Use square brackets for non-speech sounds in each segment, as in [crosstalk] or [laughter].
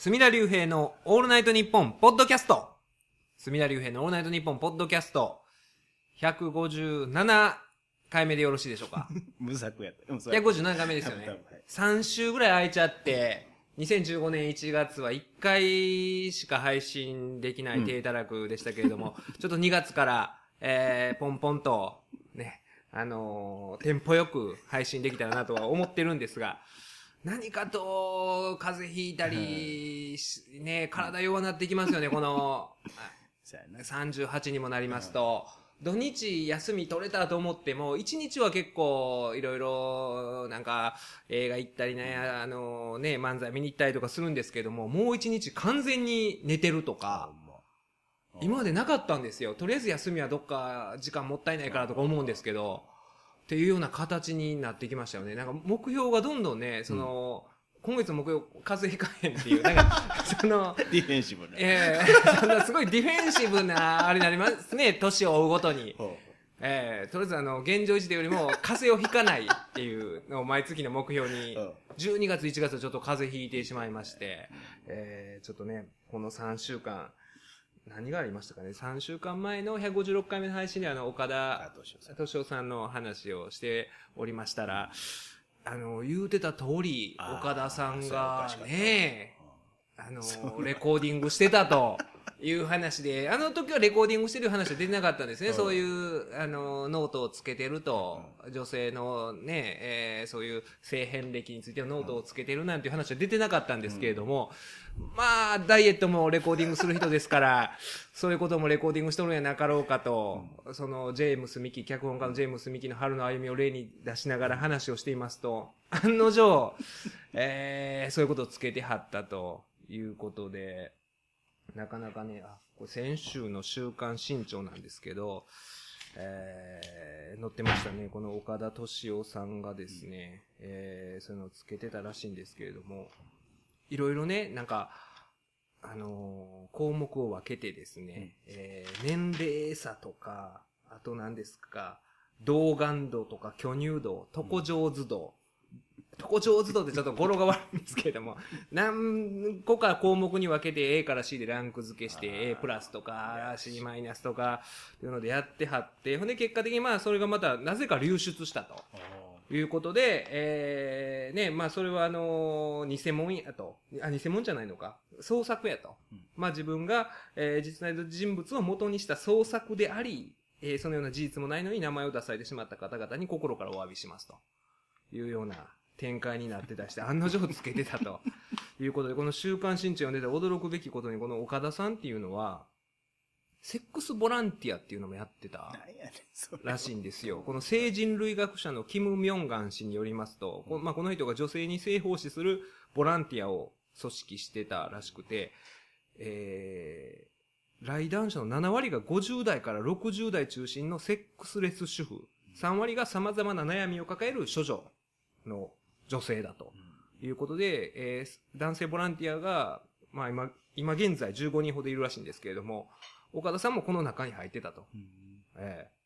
隅田隆平のオールナイトニッポンポッドキャスト。隅田隆平のオールナイトニッポンポッドキャスト。157回目でよろしいでしょうか？[laughs] 無作やった。157回目ですよね多分多分はい。3週ぐらい空いちゃって、2015年1月は1回しか配信できない低たらくでしたけれども、[laughs] ちょっと2月から、えー、ポンポンと、ね、あのーテンポよく配信できたらなとは思ってるんですが、何かと、風邪ひいたり、しね、体弱なってきますよね、この、[laughs] そうやな。38にもなりますと、土日休み取れたと思っても、1日は結構いろいろ、なんか映画行ったりね、あのね、漫才見に行ったりとかするんですけども、もう1日完全に寝てるとか、今までなかったんですよ。とりあえず休みはどっか時間もったいないからとか思うんですけど、っていうような形になってきましたよね。なんか目標がどんどんね、その、今月の目標、風邪ひかへんっていう、なんか、[laughs] その、ディフェンシブな。ええそんなすごいディフェンシブな、あれになりますね、[laughs] 年を追うごとに。ほええとりあえずあの、現状維持でよりも、風邪をひかないっていうのを毎月の目標にうん、12月、1月はちょっと風邪ひいてしまいまして、ええちょっとね、この3週間、何がありましたかね ?3 週間前の156回目の配信であの、岡田敏夫さんの話をしておりましたら、あの、言うてた通り、岡田さんがね、あの、レコーディングしてたと [laughs] いう話で、あの時はレコーディングしてる話は出てなかったんですね。うんそういう、あの、ノートをつけてると、女性のね、えーそういう性遍歴についてのノートをつけてるなんていう話は出てなかったんですけれども、まあ、ダイエットもレコーディングする人ですから、[laughs] そういうこともレコーディングしとるんやなかろうかと、その、ジェームス・ミキ、脚本家のジェームス・ミキの春の歩みを例に出しながら話をしていますと、[laughs] 案の定、えーそういうことをつけてはったということで、なかなかね、あ、これ先週の週刊新潮なんですけど、えー載ってましたね。この岡田敏夫さんがですね、えーそういうのをつけてたらしいんですけれども、いろいろね、なんか、あのー項目を分けてですね、えー年齢差とか、あと何ですか、童顔度とか巨乳度、床上手度、床上手度ってちょっと語呂が悪いんですけれども、何個か項目に分けて A から C でランク付けして A プラスとか C マイナスとかっていうのでやってはって、ほんで結果的にまあそれがまたなぜか流出したと。いうことで、えー、ね、まあそれはあのー偽物やと。あ、偽物じゃないのか。創作やと。うんまあ自分が、えー実在の人物を元にした創作であり、えーそのような事実もないのに名前を出されてしまった方々に心からお詫びしますと。いうような展開になってたりして、案の定つけてたと。[laughs] いうことで、この週刊新潮を読んでて驚くべきことに、この岡田さんっていうのは、セックスボランティアっていうのもやってた。らしいんですよ。この性人類学者のキム・ミョンガン氏によりますと、こまあ、この人が女性に性奉仕するボランティアを組織してたらしくて、えー、来談者の7割が50代から60代中心のセックスレス主婦、3割が様々な悩みを抱える処女の女性だということで、えー男性ボランティアが、まあ今、今現在15人ほどいるらしいんですけれども、岡田さんもこの中に入ってたと。うんええ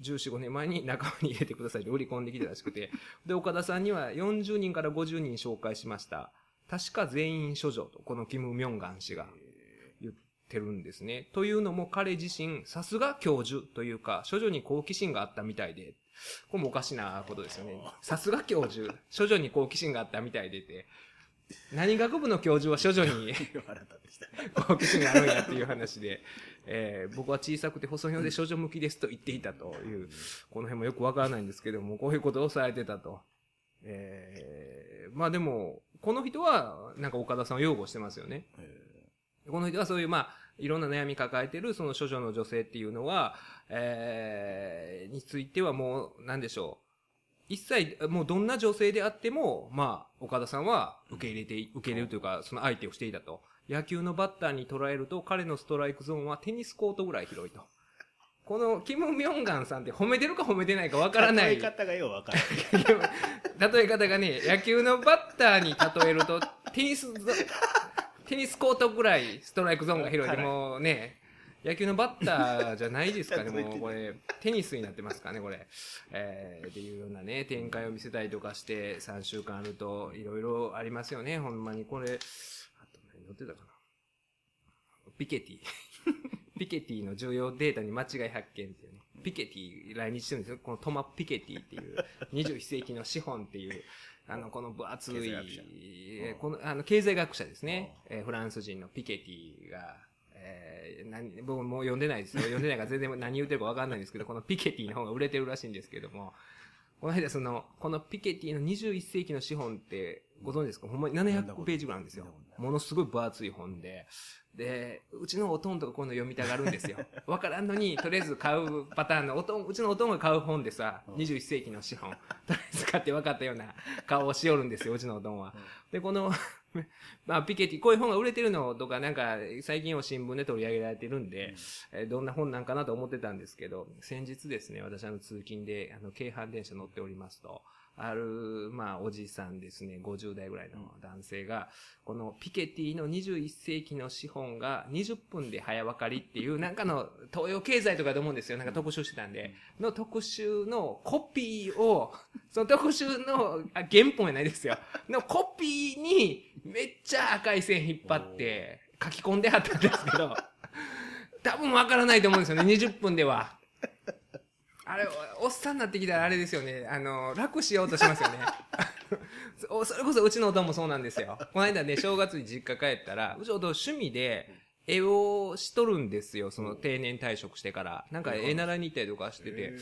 14、5年前に仲間に入れてくださいと売り込んできたらしくて、で、岡田さんには40人から50人紹介しました。確か全員処女と、このキム・ミョンガン氏が言ってるんですね。というのも彼自身、さすが教授というか、処女に好奇心があったみたいで、これもおかしなことですよね。さすが教授、処女に好奇心があったみたいでて、何学部の教授は処女に。[laughs] 好奇心があるんやっていう話で、えー僕は小さくて細身で少女向きですと言っていたという、この辺もよくわからないんですけども、こういうことをされてたと。えーまあでも、この人は、なんか岡田さんを擁護してますよね。この人はそういう、まあ、いろんな悩み抱えてる、その処女の女性っていうのは、えーについてはもう、なんでしょう。一切、もうどんな女性であっても、まあ、岡田さんは受け入れて、受け入れるというか、その相手をしていたと。野球のバッターに捉えると、彼のストライクゾーンはテニスコートぐらい広いと。この、キム・ミョンガンさんって褒めてるか褒めてないかわからない。例え方がようわからない。[laughs] 例え方がね、野球のバッターに例えると、テニスゾ、テニスコートぐらいストライクゾーンが広いで、もうね、野球のバッターじゃないですかね、[laughs] もうこれ、テニスになってますかね、これ。えー、っていうようなね、展開を見せたりとかして、3週間あると、いろいろありますよね、ほんまに。これ、あとね、てたかな。ピケティ。ピケティの重要データに間違い発見っていうね。ピケティ来日してるんですよ。このトマ・ピケティっていう、[laughs] 21世紀の資本っていう、あの、この分厚いこの、あの、経済学者ですね。えーフランス人のピケティが、えー、何、僕もう読んでないですよ。読んでないから全然何言ってるかわかんないんですけど、[laughs] このピケティの方が売れてるらしいんですけども、この間その、このピケティの21世紀の資本ってご存知ですか？ほんまに700ページぐらいあるんですよ。ものすごい分厚い本で。で、うちのおとんとかこういうの読みたがるんですよ。[laughs] わからんのに、とりあえず買うパターンの、おとん、うちのおとんが買う本でさ、21世紀の資本、とりあえず買って分かったような顔をしよるんですよ、うちのおとんは。で、この、[laughs] まあ、ピケティ、こういう本が売れてるのとか、なんか、最近は新聞で取り上げられてるんで、えーどんな本なんかなと思ってたんですけど、先日ですね、私あの通勤で、あの、京阪電車乗っておりますと、ある、まあ、おじさんですね、50代ぐらいの男性が、このピケティの21世紀の資本が20分で早分かりっていう、[laughs] なんかの東洋経済とかと思うんですよ。なんか特集してたんで、の特集のコピーを、[laughs] その特集の、あ原本やないですよ。のコピーにめっちゃ赤い線引っ張って書き込んであったんですけど、[laughs] 多分わからないと思うんですよね、20分では。あれ、おっさんになってきたらあれですよね。あの、楽しようとしますよね。[laughs] おそれこそうちのおとんもそうなんですよ。この間ね、正月に実家帰ったら、うちのおとん趣味で絵をしとるんですよ。その定年退職してから。なんか絵習いに行ったりとかしてて。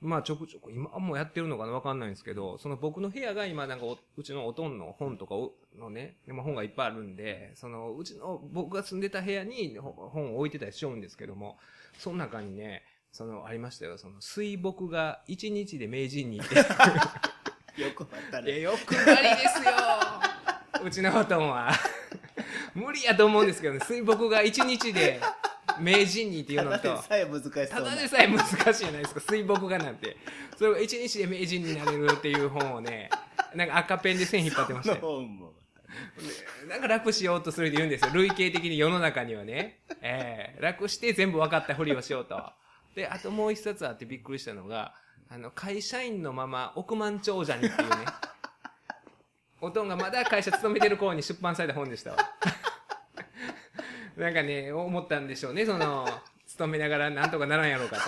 まあちょくちょく、今もやってるのかな？わかんないんですけど、その僕の部屋が今なんかおうちのおとんの本とかをのね、でも本がいっぱいあるんで、そのうちの僕が住んでた部屋にほ本を置いてたりしようんですけども、その中にね、そのありましたよ、その水墨が一日で名人に行って、よくあったいや、ね。よくなりですようちのおとんは。無理やと思うんですけどね、水墨が一日で名人にっていうたのと、だでさえ難しそうな。ただでさえ難しいじゃないですか、水墨画なんて。それが一日で名人になれるっていう本をね、なんか赤ペンで線引っ張ってましたよ。本も。なんか楽しようとするって言うんですよ。類型的に世の中にはね。えー楽して全部分かったふりをしようと。で、あともう一冊あってびっくりしたのが、あの、会社員のまま億万長者にっていうね。[laughs] おとんがまだ会社勤めてる頃に出版された本でしたわ。[laughs] なんかね、思ったんでしょうね、その、勤めながらなんとかならんやろうかと。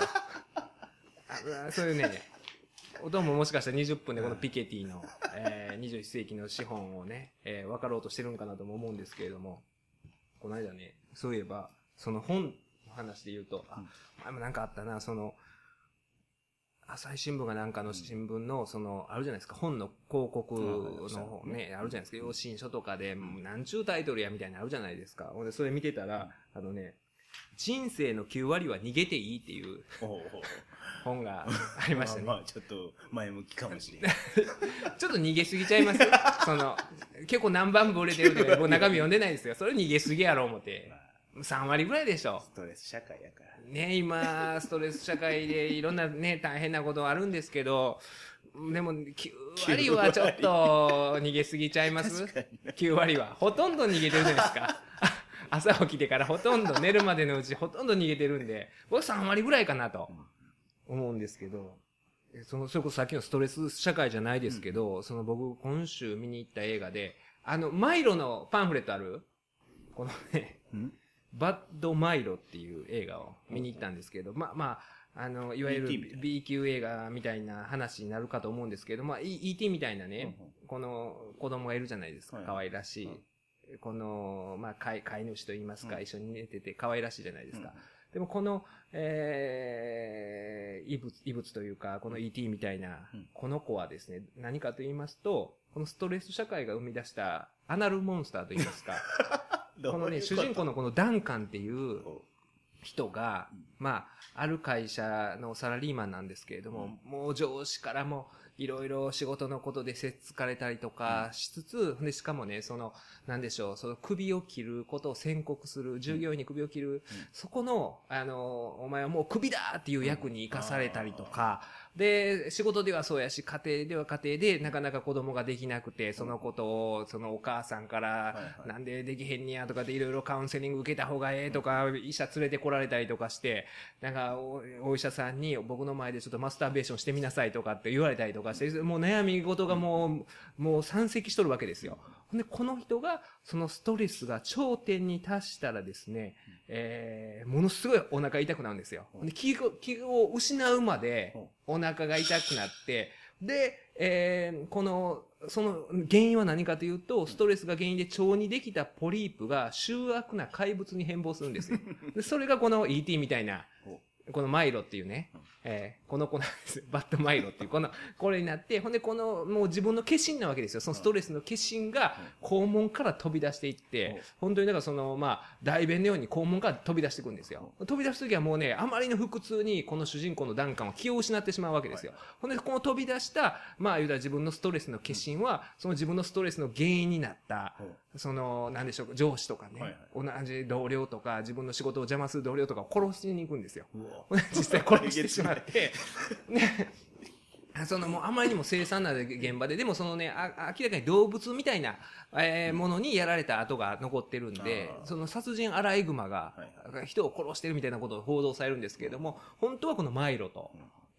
あそういうね、おとんももしかしたら20分でこのピケティの、えー、21世紀の資本をね、えー分かろうとしてるんかなとも思うんですけれども、この間ね、そういえば、その本の話で言うと、あ、前もなんかあったな、その、朝日新聞がなんかの新聞の、その、あるじゃないですか、本の広告のね、あるじゃないですか、要新書とかで、もうなんちゅうタイトルやみたいなのあるじゃないですか。ほんで、それ見てたら、あのね、人生の9割は逃げていいっていう。本がありましたね。まあまあ、ちょっと前向きかもしれない。[laughs] ちょっと逃げすぎちゃいます？その、結構何番部売れてるんで、僕中身読んでないですよ。それ逃げすぎやろう思って。3割ぐらいでしょ。ストレス社会やから。ね、今、ストレス社会でいろんなね、大変なことあるんですけど、でも、9割はちょっと逃げすぎちゃいます？[laughs] 確かに ?9 割は。ほとんど逃げてるじゃないですか。[laughs] 朝起きてからほとんど寝るまでのうちほとんど逃げてるんで、僕3割ぐらいかなと思うんですけど、えその、それこそさっきのストレス社会じゃないですけど、その僕今週見に行った映画で、あの、マイロのパンフレットある？このね、んバッドマイロっていう映画を見に行ったんですけど、まあまあ、あの、いわゆるな B 級映画みたいな話になるかと思うんですけど、まあ、E- ET みたいなね、この子供がいるじゃないですか。は。い可愛らしい。この、まあ、飼い、飼い主と言いますか、うん。一緒に寝てて可愛らしいじゃないですか。うんでもこの、えー、異物、異物というか、この ET みたいなうん、この子はですね、何かと言いますと、このストレス社会が生み出したアナルモンスターと言いますか、[laughs] このね、主人公のこのダンカンっていう人が、まあ、ある会社のサラリーマンなんですけれども、もう上司からもいろいろ仕事のことでせっつかれたりとかしつつ、で、しかもね、その、なんでしょう、その首を切ることを宣告する、従業員に首を切る、そこの、あの、お前はもう首だっていう役に生かされたりとか、で、仕事ではそうやし、家庭では家庭でなかなか子供ができなくて、そのことを、そのお母さんから、はいなんでできへんにやとかでいろいろカウンセリング受けた方がええとか、医者連れてこられたりとかして、なんかおお医者さんに僕の前でちょっとマスターベーションしてみなさいとかって言われたりとかして、もう悩み事がもう、もう山積しとるわけですよ。で、この人が、そのストレスが頂点に達したらですね、えー、ものすごいお腹痛くなるんですよ。で気を、気を失うまで、お腹が痛くなって、で、えーこの、その原因は何かというと、ストレスが原因で腸にできたポリープが醜悪な怪物に変貌するんですよ。[laughs] でそれがこの ET みたいな、このマイロっていうね、えーこの子なんです。よ [laughs] バッドマイロっていう、この、これになって、ほんでこの、もう自分の化身なわけですよ。そのストレスの化身が肛門から飛び出していって、本当にだからその、まあ、大便のように肛門から飛び出していくんですよ。飛び出すときはもうね、あまりの腹痛に、この主人公のダンカンは気を失ってしまうわけですよ。ほんで、この飛び出した、まあ、言うたら自分のストレスの化身は、その自分のストレスの原因になった、その、なんでしょう、上司とかね、はい同じ同僚とか、自分の仕事を邪魔する同僚とかを殺しに行くんですよ。[laughs] 実際殺してしまって、[laughs] ね、[laughs] そのもうあまりにも凄惨な現場で、でもそのね、あ明らかに動物みたいな、えーものにやられた跡が残ってるんでその殺人アライグマがはい人を殺してるみたいなことを報道されるんですけれども、本当はこのマイロと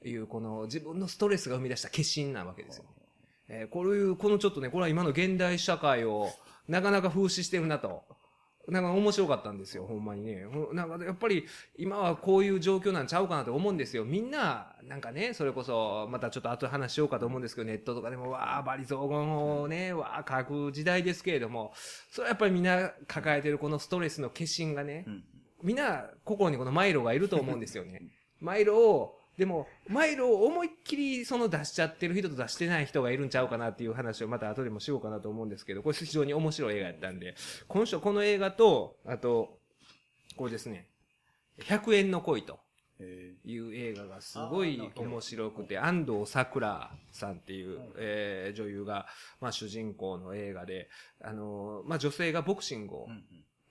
いうこの自分のストレスが生み出した化身なわけですよ。えーこういう、このちょっとね、これは今の現代社会をなかなか風刺してるなと。なんか面白かったんですよ、ほんまにね。なんかやっぱり今はこういう状況なんちゃうかなと思うんですよ。みんな、なんかね、それこそ、またちょっと後で話しようかと思うんですけど、ネットとかでも、わあ、バリ雑言をね、わあ、書く時代ですけれども、それはやっぱりみんな抱えてるこのストレスの化身がね、うんみんな心にこのマイロがいると思うんですよね。[laughs] マイロを、でも、マイロを思いっきりその出しちゃってる人と出してない人がいるんちゃうかなっていう話をまた後でもしようかなと思うんですけど、これ非常に面白い映画やったんで、今週この映画と、あと、これですね、100円の恋とえいう映画がすごい面白くて、安藤サクラさんっていう、えー女優が、まあ主人公の映画で、あのーまあ女性がボクシングを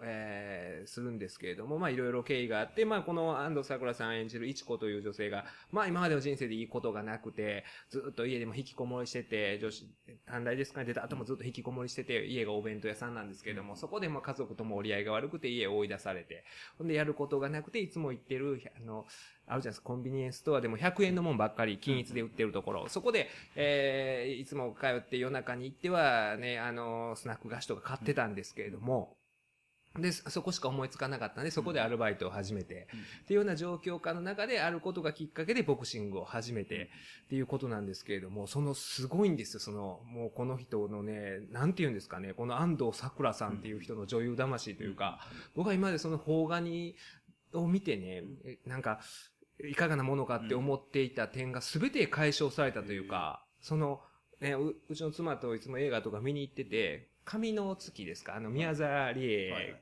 えーするんですけれども、まあいろいろ経緯があって、まあこの安藤サクラさん演じるいち子という女性が、まあ今までの人生でいいことがなくて、ずっと家でも引きこもりしてて、女子、短大ですかね、出た後もずっと引きこもりしてて、家がお弁当屋さんなんですけれども、そこでまあ家族とも折り合いが悪くて家を追い出されて、ほんでやることがなくて、いつも行ってる、あの、あるじゃないですか、コンビニエンスストアでも100円のもんばっかり均一で売ってるところ、そこで、えーいつも通って夜中に行ってはね、あの、スナック菓子とか買ってたんですけれども、で、そそこしか思いつかなかったんで、そこでアルバイトを始めて、っていうような状況下の中であることがきっかけでボクシングを始めてっていうことなんですけれども、そのすごいんですよ、その、もうこの人のね、なんて言うんですかね、この安藤サクラさんっていう人の女優魂というか、僕は今までその邦画に、を見てね、えなんか、いかがなものかって思っていた点が全て解消されたというか、その、ね、ううちの妻といつも映画とか見に行ってて、神の月ですか？あの、宮沢りえはい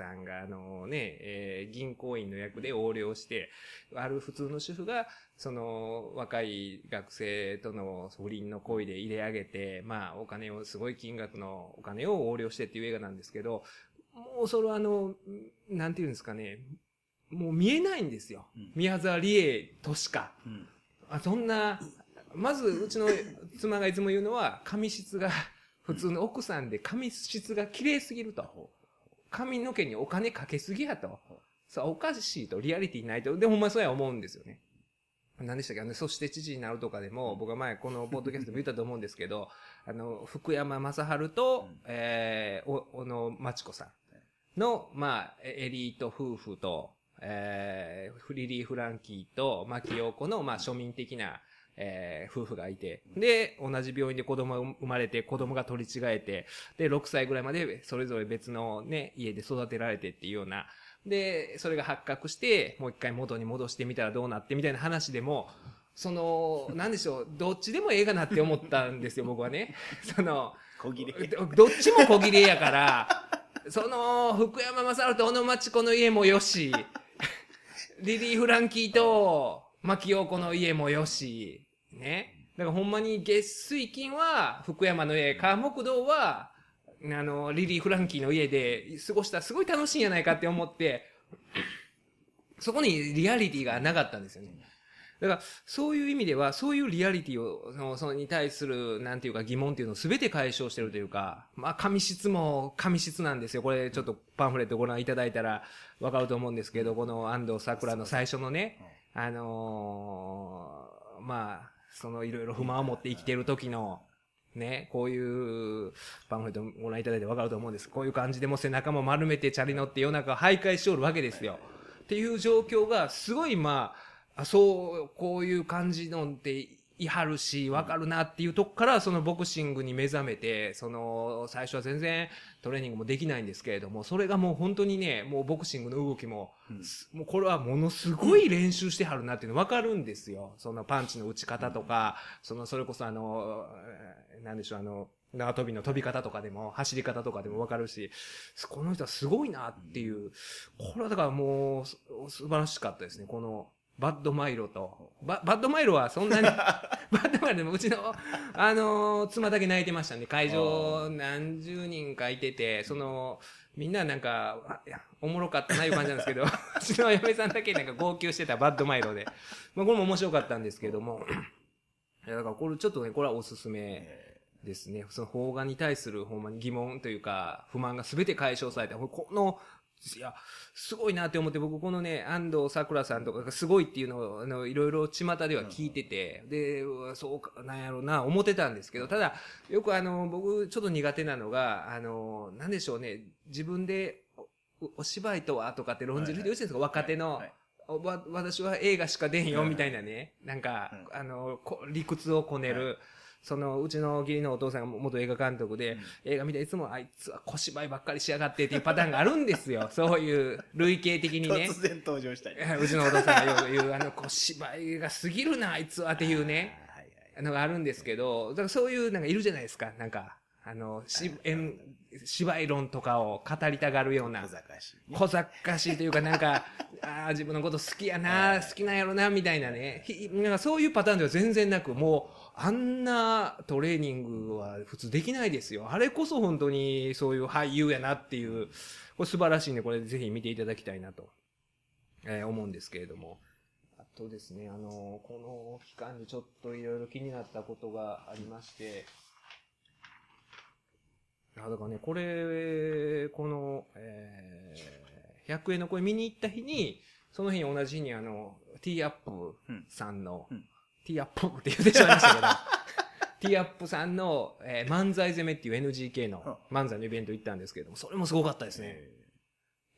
さんが、あのね、えー銀行員の役で横領して、ある普通の主婦が、その、若い学生との不倫の恋で入れ上げて、まあ、お金を、すごい金額のお金を横領してっていう映画なんですけど、もうそれはあの、なんていうんですかね、もう見えないんですよ。うん宮沢りえとしか。うんあ、そんな、まず、うちの妻がいつも言うのは、髪質が、普通の奥さんで髪質が綺麗すぎると。髪の毛にお金かけすぎやと。さあ、おかしいと、リアリティないと。で、ほんまにそうや思うんですよね。何でしたっけ？あの、そして父になるとかでも、僕は前このポッドキャストでも言ったと思うんですけど、[laughs] あの、福山雅治と、うんえー、お、小野真知子さんの、まあ、エエリート夫婦と、えー、フリリー・フランキーと、牧陽子の、まあ、庶民的な、えー夫婦がいて、で、同じ病院で子供が生まれて、子供が取り違えて、で、6歳ぐらいまでそれぞれ別のね、家で育てられてっていうような、で、それが発覚して、もう一回元に戻してみたらどうなってみたいな話でも、その、なんでしょう、どっちでもええかなって思ったんですよ、僕はね。その、小切れ。どどっちも小切れやから、その、福山雅治と小野町子の家もよし、リリー・フランキーと牧陽子の家もよし、ね。だからほんまに月水金は福山の家、川木道は、あの、リリー・フランキーの家で過ごしたらすごい楽しいんじゃないかって思って、そこにリアリティがなかったんですよね。だから、そういう意味では、そういうリアリティを、その、そのに対する、なんていうか疑問っていうのを全て解消してるというか、まあ、紙質も紙質なんですよ。これ、ちょっとパンフレットご覧いただいたらわかると思うんですけど、この安藤桜の最初のね、あのーまあ、そのいろいろ不満を持って生きてる時の、ね、こういうパンフレットご覧いただいてわかると思うんです。こういう感じでも背中も丸めてチャリ乗って夜中徘徊しておるわけですよ。っていう状況がすごいまあ、あそう、こういう感じのっていはるし、わかるなっていうとこから、そのボクシングに目覚めて、その、最初は全然トレーニングもできないんですけれども、それがもう本当にね、もうボクシングの動きも、もうこれはものすごい練習してはるなっていうのわかるんですよ。そのパンチの打ち方とか、その、それこそあの、えーなんでしょう、あの、縄跳びの飛び方とかでも、走り方とかでもわかるし、この人はすごいなっていう、これはだからもう、す素晴らしかったですね、この、バッドマイロと。ババッドマイロはそんなに、[laughs] バッドマイロでもうちの、あのー妻だけ泣いてましたんで、会場何十人かいてて、その、みんななんか、おもろかったないう感じなんですけど、[laughs] うちの嫁さんだけなんか号泣してたバッドマイロで。まあこれも面白かったんですけども、いやだからこれちょっとね、これはおすすめですね。その邦画に対するほんまに疑問というか、不満が全て解消された。この、いや、すごいなって思って、僕このね、安藤サクラさんとかがすごいっていうのを、あの、いろいろ巷では聞いてて、で、そうか、なんやろうな、思ってたんですけど、ただ、よくあの、僕ちょっと苦手なのが、あの、なんでしょうね、自分で、おお芝居とはとかって論じる人いるじゃないですか、若手の。わ私は映画しか出へんよみたいなね、なんか、うあの、こ理屈をこねる、その、うちの義理のお父さんが元映画監督で、映画見ていつもあいつは小芝居ばっかりしやがってっていうパターンがあるんですよ。[laughs] そういう類型的にね。突然登場したり。[laughs] うちのお父さんが言う、あの、小芝居が過ぎるな、あいつはっていうね。[laughs] のがあるんですけど、だからそういうなんかいるじゃないですか、なんか、あの、し、えん芝居論とかを語りたがるような小。賢しいね。小賢しいというか、なんか、ああ、自分のこと好きやな、好きなんやろな、みたいなね。ひなんかそういうパターンでは全然なく、もう、あんなトレーニングは普通できないですよ。あれこそ本当にそういう俳優やなっていう、これ素晴らしいんで、これぜひ見ていただきたいなと、えー思うんですけれども。あとですね、あの、この期間にちょっといろいろ気になったことがありまして、あだからね、これ、この、えー、100円の声見に行った日に、その日に同じ日にあの、ティーアップさんの、うんティーアップって言ってしまいましたけど、ティーアップさんの、えー漫才攻めっていう NGK の漫才のイベント行ったんですけれども、それもすごかったですね。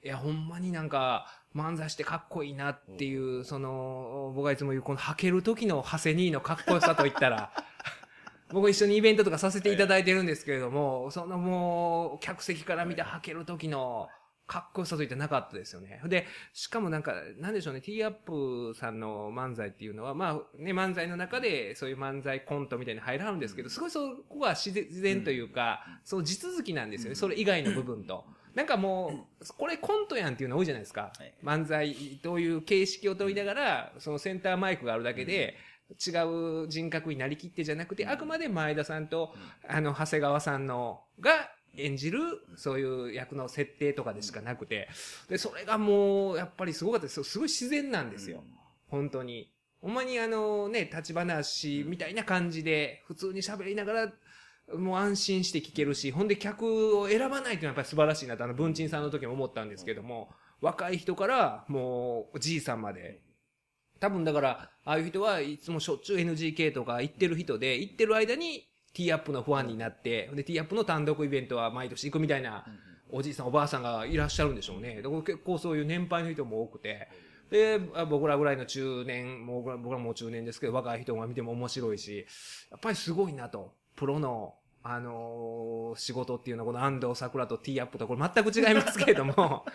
いや、ほんまになんか、漫才してかっこいいなっていう、その、僕がいつも言う、この履ける時の長谷兄のかっこよさといったら、[laughs] 僕一緒にイベントとかさせていただいてるんですけれども、そのもう、客席から見て履ける時のかっこよさといってなかったですよね。で、しかもなんか、なんでしょうね、ティーアップさんの漫才っていうのは、まあね、漫才の中でそういう漫才コントみたいに入らはるんですけど、すごいそこは自然というか、そう地続きなんですよね、それ以外の部分と。なんかもう、これコントやんっていうの多いじゃないですか。はい。漫才という形式を取りながら、そのセンターマイクがあるだけで、違う人格になりきってじゃなくて、あくまで前田さんと、あの、長谷川さんの、が演じる、そういう役の設定とかでしかなくて、で、それがもう、やっぱりすごかったです。すごい自然なんですよ。本当に。ほんまにあのね、立ち話みたいな感じで、普通に喋りながら、もう安心して聞けるし、ほんで客を選ばないっていうのはやっぱり素晴らしいなと、あの、文鎮さんの時も思ったんですけども、若い人から、もう、おじいさんまで、多分だから、ああいう人はいつもしょっちゅう NGK とか行ってる人で、行ってる間にティーアップのファンになって、で、ティーアップの単独イベントは毎年行くみたいな、おじいさんおばあさんがいらっしゃるんでしょうね。結構そういう年配の人も多くて、で、あ僕らぐらいの中年、もう僕らもう中年ですけど、若い人が見ても面白いし、やっぱりすごいなと。プロの、あのー仕事っていうのはこの安藤桜とティーアップとこれ全く違いますけれども、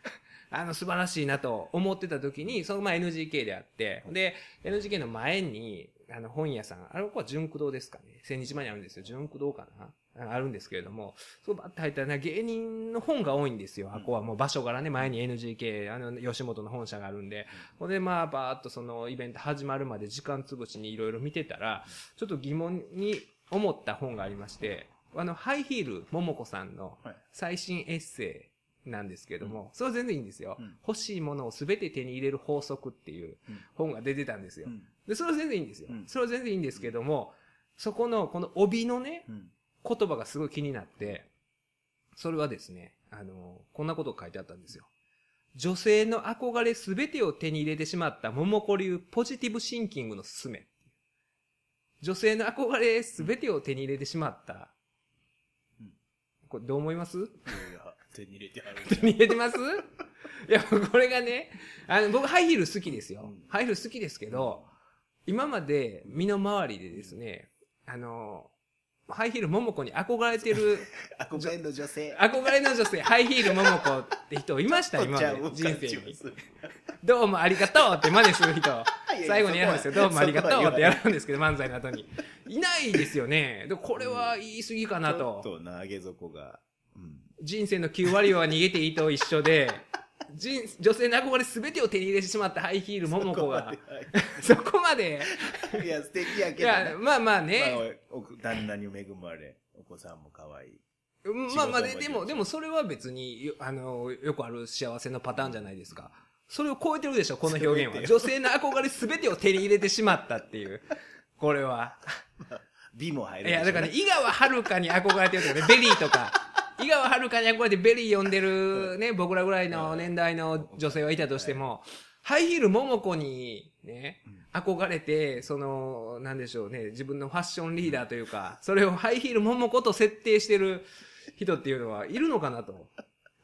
[laughs] あの、素晴らしいなと思ってた時に、そのまあ NGK であって、で、NGK の前に、あの、本屋さん、あれここは純駆堂ですかね。千日前にあるんですよ。純駆堂かな。ああるんですけれども、そうバッと入ったらね、芸人の本が多いんですよ。あここはもう場所からね、前に NGK、あの、吉本の本社があるんで、ほん。で、まあ、バーっとそのイベント始まるまで時間潰しにいろいろ見てたら、ちょっと疑問に思った本がありまして、あの、ハイヒール、桃子さんのはい。最新エッセイなんですけども、それは全然いいんですよ。うん。欲しいものを全て手に入れる法則っていううん。本が出てたんですよ。うんで、それは全然いいんですよ。うんそれは全然いいんですけども、そこの、この帯のね、うん言葉がすごい気になって、それはですね、あの、こんなことが書いてあったんですよ。女性の憧れすべてを手に入れてしまった桃子流ポジティブシンキングのすすめ。女性の憧れ全てを手に入れてしまった。うんこれどう思います？いや手に入れてはる手に入れてます？いや、これがね、あの、僕ハイヒール好きですよ。うんハイヒール好きですけど、今まで身の回りでですね、あの、ハイヒール桃子に憧れてる、[laughs] 憧れの女性憧れの女性、ハイヒール桃子って人いました今まで人生に。どうもありがとうって真似する人。[laughs] 最後にやるんですよ。どうもありがとうってやるんですけど、漫才の後に。いないですよね。でこれは言い過ぎかなちょとっ。とな上げ底が、うん、人生の9割は逃げていいと一緒で、人女性の憧れ全てを手に入れてしまったハイヒール桃子が、[laughs] そこまで、いや素敵やいけどなや、まあまあね、まあお旦那に恵まれお子さんも可愛いまあまあで、でも、でもそれは別に、よあの、よくある幸せのパターンじゃないですか。それを超えてるでしょ、この表現は。女性の憧れ全てを手に入れてしまったっていう。これは。[laughs] 美も入るいや、だからね、ね井川遥に憧れてるとかね、ベリーとか。井川遥に憧れてベリー読んでるね、僕らぐらいの年代の女性はいたとしても、ハイヒールモモコにね、憧れて、その、なんでしょうね、自分のファッションリーダーというか、それをハイヒールモモコと設定してる人っていうのはいるのかなと。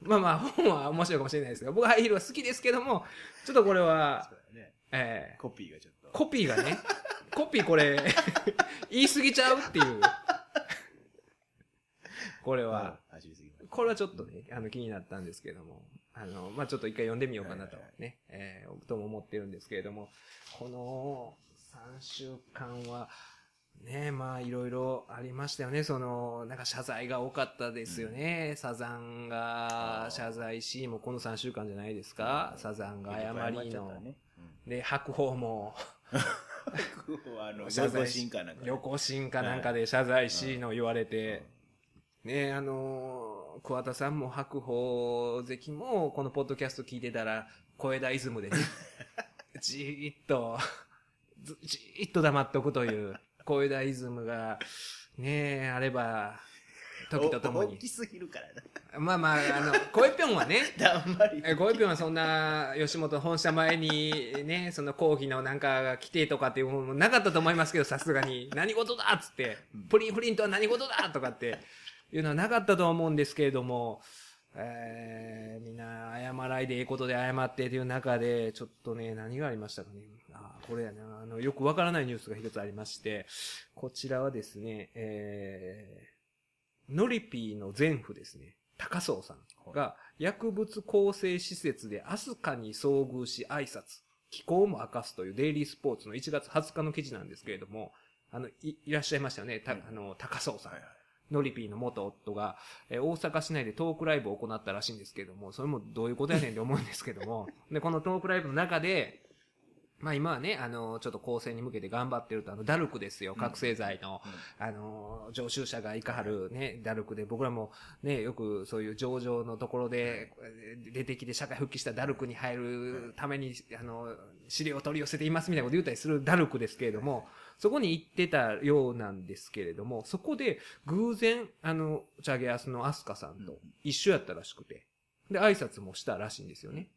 まあまあ、本は面白いかもしれないですが、僕はハイヒールは好きですけども、ちょっとこれはね。えーコピーがちょっと。コピーがね、コピーこれ、[laughs] 言い過ぎちゃうっていう。これは、これはちょっとね、あの気になったんですけども、あの、まあ、ちょっと一回読んでみようかなとね、えー、とも思ってるんですけれども、この3週間は、ね、まあ、いろいろありましたよね。その、なんか謝罪が多かったですよね。サザンが謝罪し、もうこの3週間じゃないですか。サザンが謝りの。ね。で、白鵬も、うんあの [laughs] 謝罪旅行進化なんかね旅行進かなんかで謝罪しの言われて、ねあのー桑田さんも白鵬関もこのポッドキャスト聞いてたら小枝イズムでね [laughs] じーっとずじーっと黙っとくという小枝イズムがねあれば時とともに。お大きすぎるからな。まあまああの [laughs] 小江ぴょんはねだんまり。えご意見はそんな吉本本社前にねその講義のなんかが来てとかっていうものもなかったと思いますけどさすがに。何事だっつってプリンプリンとは何事だとかっていうのはなかったと思うんですけれども、えーみんな謝らいでええことで謝ってという中でちょっとね何がありましたかね。あこれやな。あのよくわからないニュースが一つありましてこちらはですねえーノリピーの前夫ですね。高荘さんが薬物構成施設でアスカに遭遇し挨拶、気候も明かすというデイリースポーツの1月20日の記事なんですけれども、あの、いいらっしゃいましたよね、たあの、高荘さん。ノリピーの元夫が、えー大阪市内でトークライブを行ったらしいんですけども、それもどういうことやねんって思うんですけども、で、このトークライブの中で、まあ今はね、あの、ちょっと構成に向けて頑張ってると、あの、ダルクですよ、覚醒剤の、あの、常習者がいかはるね、ダルクで、僕らもね、よくそういう上場のところで、えー出てきて社会復帰したダルクに入るために、あの、資料を取り寄せていますみたいなこと言ったりするダルクですけれども、そこに行ってたようなんですけれども、そこで偶然、あの、チャゲアスのアスカさんと一緒やったらしくて、で、挨拶もしたらしいんですよね。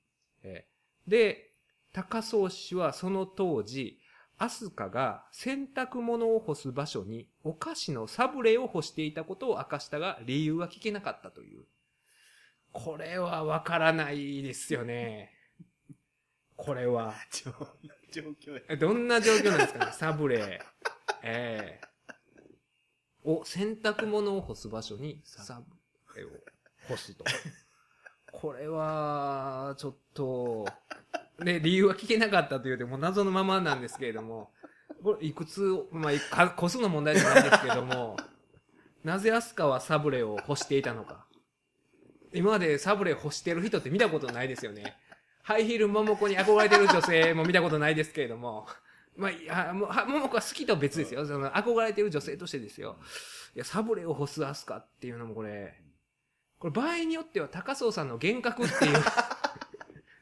えーで、高荘氏はその当時、アスカが洗濯物を干す場所にお菓子のサブレを干していたことを明かしたが、理由は聞けなかったという。これはわからないですよね。これは。[laughs] 状状況どんな状況なんですかね、サブレ。ええお、洗濯物を干す場所にサブレを干すと。これは、ちょっと、ね、理由は聞けなかったというてもう謎のままなんですけれども、これいくつ、まあ、いか個数の問題じゃないですけども、[laughs] なぜアスカはサブレを干していたのか。今までサブレ干してる人って見たことないですよね。ハイヒール桃子に憧れてる女性も見たことないですけれども、まあ、いや、もうは桃子は好きと別ですよ。その憧れてる女性としてですよ。いや、サブレを干すアスカっていうのもこれ、これ場合によっては高荘さんの幻覚っていう。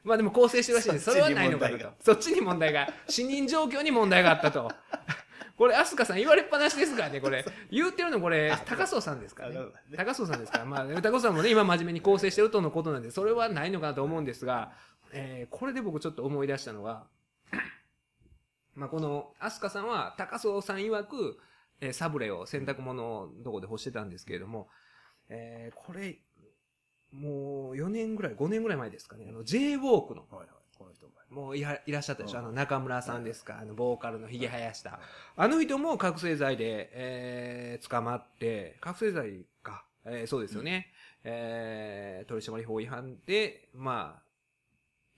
まあでも構成してるらしいんです。それはないのかなと。そっちに問題が、死人状況に問題があったと。これ、アスカさん言われっぱなしですからね、これ。言うてるのこれ、高荘さんですからね高荘さん。ですから。まあ、高荘さんもね、今真面目に構成してるとのことなんで、それはないのかなと思うんですが、えーこれで僕ちょっと思い出したのが、[clears throat] まあ、この飛鳥さんは高荘さん曰く、えーサブレを洗濯物のとこで干してたんですけれども、えーこれ、もう4年ぐらい、5年ぐらい前ですかね、あの、J ウォークの、はいはい。この人も。もういらいらっしゃったでしょ、うんあの、中村さんですか、あの、ボーカルの髭生やした。あの人も覚醒剤で、えー捕まって、覚醒剤か、えーそうですよね。えー取締法違反で、まあ、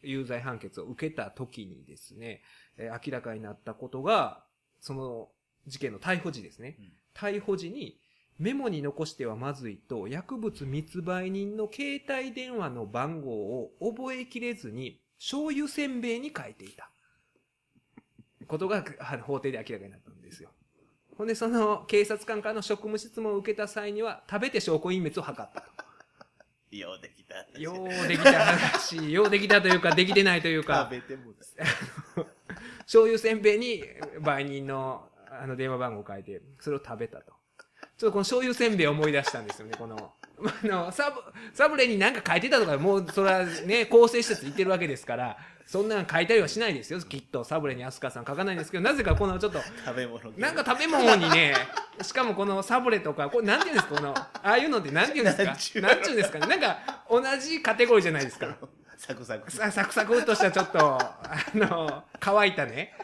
有罪判決を受けた時にですね、えー明らかになったことが、その事件の逮捕時ですね。うん逮捕時に、メモに残してはまずいと、薬物密売人の携帯電話の番号を覚えきれずに、醤油せんべいに書いていた。ことがあの法廷で明らかになったんですよ。ほんで、その警察官からの職務質問を受けた際には、食べて証拠隠滅を図ったと。ようできた。ようできた話、[laughs] ようできたというか、できてないというか食、べてもだ。醤油せんべいに売人のあの電話番号を書いて、それを食べたと。ちょっとこの醤油せんべいを思い出したんですよね、この。[laughs] あの、サブ、サブレに何か書いてたとか、もう、それはね、構成施設行ってるわけですから、そんなん書いたりはしないですよ、きっと。サブレに飛鳥さん書かないんですけど、なぜかこのちょっと、食べ物。なんか食べ物にね、しかもこのサブレとか、これなんていうんですか、この、ああいうのってなんていうんですか？なんちゅうんですかね？なんか、同じカテゴリーじゃないですか。サクサク。さサクサクっとしたちょっと、あの、乾いたね。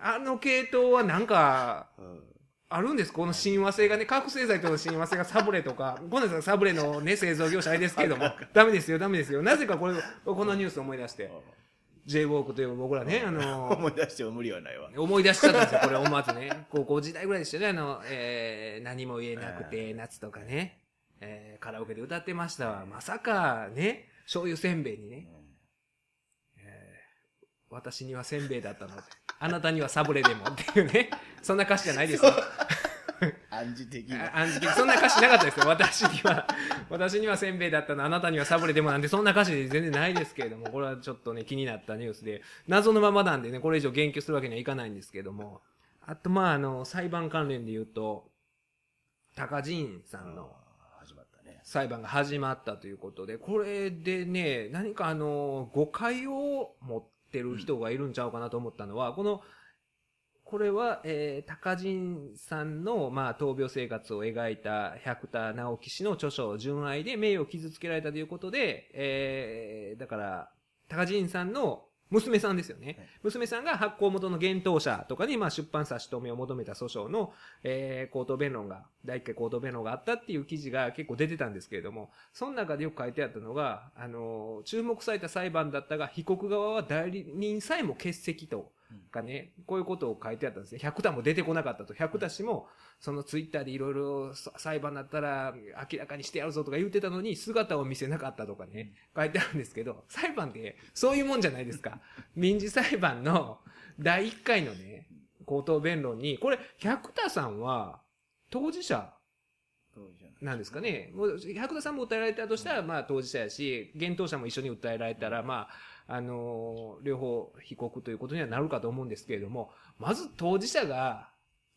あの系統はなんか、うんあるんですこの親和性がね、覚醒剤との親和性がサブレとか、このサブレのね、製造業者あれですけれども、ダメですよ、ダメですよ。なぜかこれ、このニュースを思い出して、J ウォークといえば僕らね、あの、[laughs] 思い出しても無理はないわ。思い出しちゃったんですよ、これ思わずね。高校時代ぐらいでしたよね、あの、えー、何も言えなくて、夏とかね、えー、カラオケで歌ってましたわ。まさかね、醤油せんべいにね、えー私にはせんべいだったので、あなたにはサブレでもっていうね、[laughs] そんな歌詞じゃないですよ。暗示的な。あ暗示的。そんな歌詞なかったですよ。私には、私にはせんべいだったの、あなたにはサブレでもなんて、そんな歌詞全然ないですけれども、これはちょっとね、気になったニュースで、謎のままなんでね、これ以上言及するわけにはいかないんですけども、あと、まあ、あの、裁判関連で言うと、高人さんの。裁判が始まったということで、これでね、何かあの、誤解を持ってる人がいるんちゃうかなと思ったのは、この、これは、えー、高人さんの、まあ、闘病生活を描いた百田直樹氏の著書、純愛で名誉を傷つけられたということで、えー、だから、高人さんの娘さんですよね。はい娘さんが発行元の幻冬者とかに、まあ、出版差し止めを求めた訴訟の、えー、口頭弁論が、第一回口頭弁論があったっていう記事が結構出てたんですけれども、その中でよく書いてあったのが、あの、注目された裁判だったが、被告側は代理人さえも欠席と、かね、こういうことを書いてあったんですね。百田も出てこなかったと。百田氏も、そのツイッターでいろいろ裁判だったら明らかにしてやるぞとか言ってたのに、姿を見せなかったとかね、書いてあるんですけど、裁判ってそういうもんじゃないですか。民事裁判の第1回のね、口頭弁論に、これ、百田さんは当事者なんですかね。もう、百田さんも訴えられたとしたら、まあ当事者やし、幻冬者も一緒に訴えられたら、まあ、あのー両方被告ということにはなるかと思うんですけれども、まず当事者が、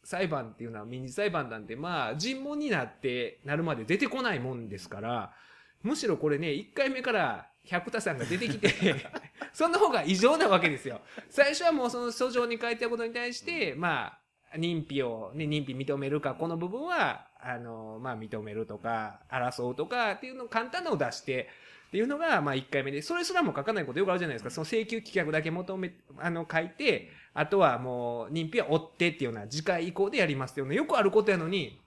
裁判っていうのは民事裁判なんて、まあ、尋問になって、なるまで出てこないもんですから、むしろこれね、1回目から百田さんが出てきて、[laughs] その方が異常なわけですよ。最初はもうその訴状に書いてあることに対して、まあ、認否を、ね、認否認めるか、この部分は、あの、まあ、認めるとか、争うとかっていうのを簡単なのを出して、っていうのが、まあ、1回目で、それすらも書かないことよくあるじゃないですか。その請求棄却だけ求め、あの、書いて、あとはもう、認否は追ってっていうような、次回以降でやりますっていうのよくあることやのに、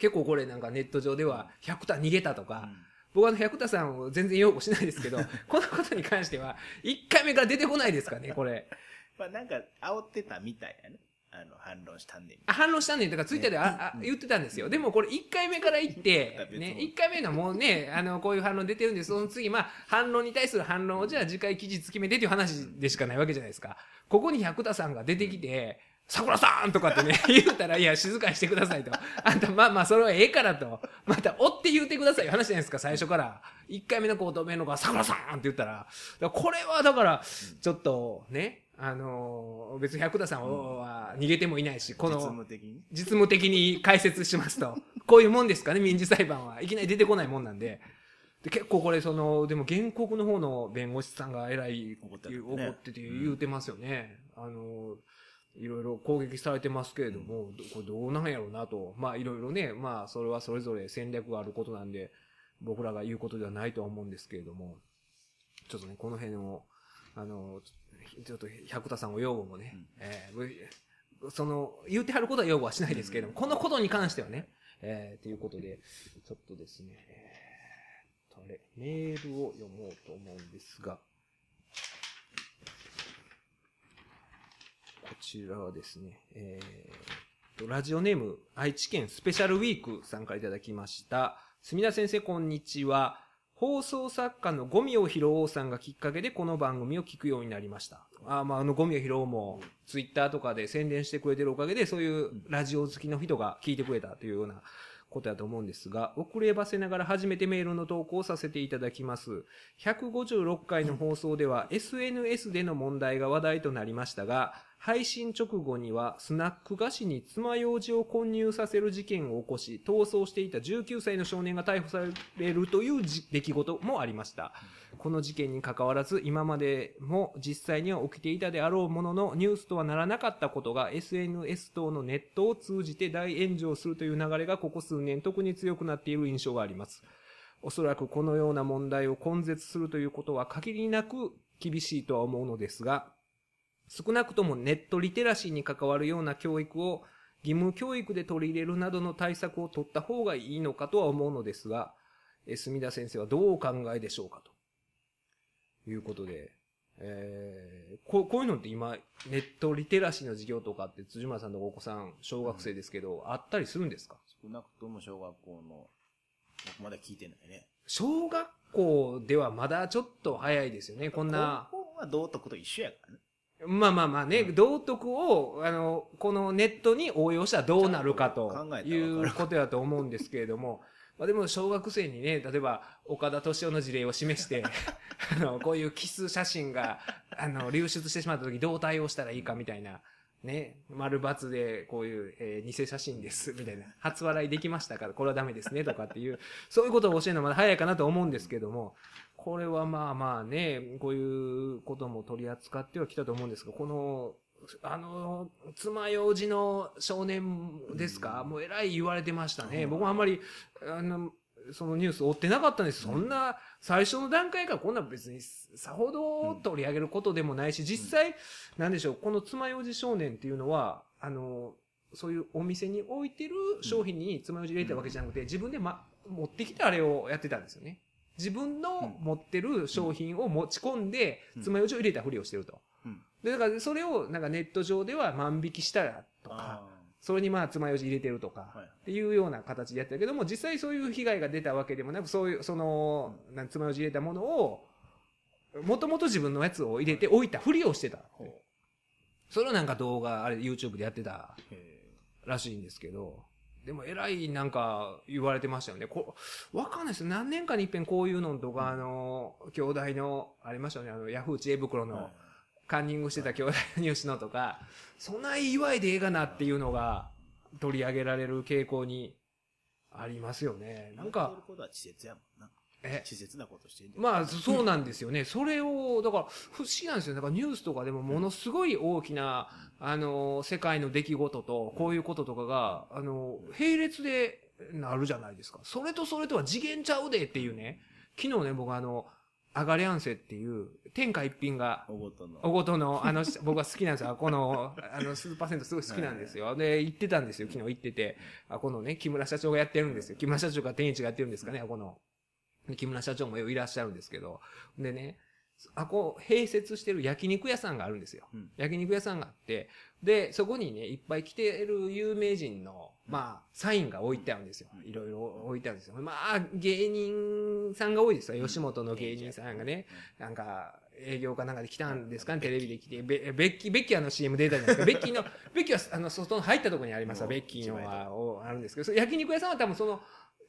結構これなんかネット上では、100田逃げたとか、僕はあの百田さんを全然擁護しないですけど、[laughs] このことに関しては、1回目から出てこないですかね、これ。[laughs] まあなんか、煽ってたみたいやね。あの、反論したんねん。あ反論したんねんとかツイッターであ、あ、言ってたんですよ。でもこれ1回目から言って、別ね、の1回目のもうね、あの、こういう反論出てるんで、その次、まあ、反論に対する反論をじゃあ次回記事決めてっていう話でしかないわけじゃないですか。ここに百田さんが出てきて、桜さんとかってね、[laughs] 言うたら、いや、静かにしてくださいと。あんた、まあまあ、それはええからと。また、追って言うてくださいよ話じゃないですか、最初から。1回目の口頭弁論が、桜さんって言ったら。らこれは、だから、ちょっと、ね、あのー別に百田さんは逃げてもいないし、この、実務的に？実務的に解説しますと、[laughs] こういうもんですかね、民事裁判は。いきなり出てこないもんなんで。で結構これその、でも原告の方の弁護士さんが偉い怒ってる怒ねってて言うてますよね。あの、いろいろ攻撃されてますけれども、どこれどうなんやろうなと。まあいろいろね、まあそれはそれぞれ戦略があることなんで、僕らが言うことではないとは思うんですけれども、ちょっとね、この辺を、あの、ちょっと百田さんを擁護もね、うんえーその、言うてはることは擁護はしないですけれども、このことに関してはね、えー、ということで、ちょっとですね、えーあれ、メールを読もうと思うんですが、こちらはですね、えーっと、ラジオネーム、愛知県スペシャルウィークさんからいただきました。墨田先生、こんにちは。放送作家のゴミを拾おうさんがきっかけでこの番組を聞くようになりました。あーまあ、あの、ゴミを拾おうも、ツイッターとかで宣伝してくれてるおかげで、そういうラジオ好きの人が聞いてくれたというようなことだと思うんですが、遅ればせながら初めてメールの投稿をさせていただきます。156回の放送では SNS での問題が話題となりましたが、配信直後にはスナック菓子に爪楊枝を混入させる事件を起こし、逃走していた19歳の少年が逮捕されるという出来事もありました。この事件に関わらず、今までも実際には起きていたであろうものの、ニュースとはならなかったことが SNS 等のネットを通じて大炎上するという流れがここ数年特に強くなっている印象があります。おそらくこのような問題を根絶するということは限りなく厳しいとは思うのですが、少なくともネットリテラシーに関わるような教育を義務教育で取り入れるなどの対策を取った方がいいのかとは思うのですが、え墨田先生はどうお考えでしょうかということで、えーこうこういうのって今、ネットリテラシーの授業とかって辻村さんのお子さん、小学生ですけど、あったりするんですか？少なくとも小学校の、僕まだ聞いてないね。小学校ではまだちょっと早いですよね、こんな。高校は道徳と一緒やからね。まあまあまあね、道徳を、あの、このネットに応用したらどうなるかということだと思うんですけれども、まあでも小学生にね、例えば岡田敏夫の事例を示して、[laughs] あの、こういうキス写真が、あの、流出してしまった時どう対応したらいいかみたいな、ね、丸抜でこういう、えー偽写真です、みたいな、初笑いできましたから、これはダメですね、とかっていう、そういうことを教えるのはまだ早いかなと思うんですけども、これはまあまあね、こういうことも取り扱ってはきたと思うんですが、この、あの、爪楊枝の少年ですか、もうえらい言われてましたね。うん僕もあんまり、あの、そのニュース追ってなかったんです。そんな、最初の段階からこんな別にさほど取り上げることでもないし、実際、なんでしょう、この爪楊枝少年っていうのは、あの、そういうお店に置いてる商品に爪楊枝入れたわけじゃなくて、自分で、ま、持ってきてあれをやってたんですよね。自分の持ってる商品を持ち込んで、うん。爪楊枝を入れたふりをしてると。うん。で、だからそれをなんかネット上では万引きしたらとか、あそれにまあ爪楊枝入れてるとか、はいっていうような形でやってたけども、実際そういう被害が出たわけでもなく、そういう、その、なん爪楊枝入れたものを、もともと自分のやつを入れて置いたふりをしてた。ほそれをなんか動画、あれ YouTube でやってたらしいんですけど、でも偉いなんか言われてましたよね。こわかんないです何年かに一遍こういうのとか、あの、兄弟の、ありましたよね、あの、ヤフー知恵袋ーの、カンニングしてた兄弟のニュースのとか、そんな祝いでええがなっていうのが取り上げられる傾向にありますよね。なんかことは稚拙やもんな。え、稚拙なことしてんじゃんまあ、そうなんですよね。それを、だから、不思議なんですよ。だからニュースとかでもものすごい大きな、あの、世界の出来事と、こういうこととかが、あの、並列でなるじゃないですか。それとそれとは次元ちゃうでっていうね。昨日ね、僕あの、アガレアンセっていう、天下一品が、おごとの。おごとの、あの、[laughs] 僕は好きなんですよ。この、あの、スーパーセントすごい好きなんですよ。で、行ってたんですよ。昨日行ってて。あ、このね、木村社長がやってるんですよ。木村社長が天一がやってるんですかね、この。で木村社長もいらっしゃるんですけど。でね、あ、こう、併設してる焼肉屋さんがあるんですよ。うん焼肉屋さんがあって、で、そこにね、いっぱい来てる有名人の、まあ、サインが置いてあるんですよ。いろいろ置いてあるんですよ。まあ、芸人さんが多いですよ。吉本の芸人さんがね。なんか、営業かなんかで来たんですかね、テレビで来て。ベベッキー、ベッキーあの CM 出たじゃないですか。[laughs] ベッキーの、ベッキーはあの、外の入ったところにありますベッキーのは、おあるんですけど、そ焼肉屋さんは多分その、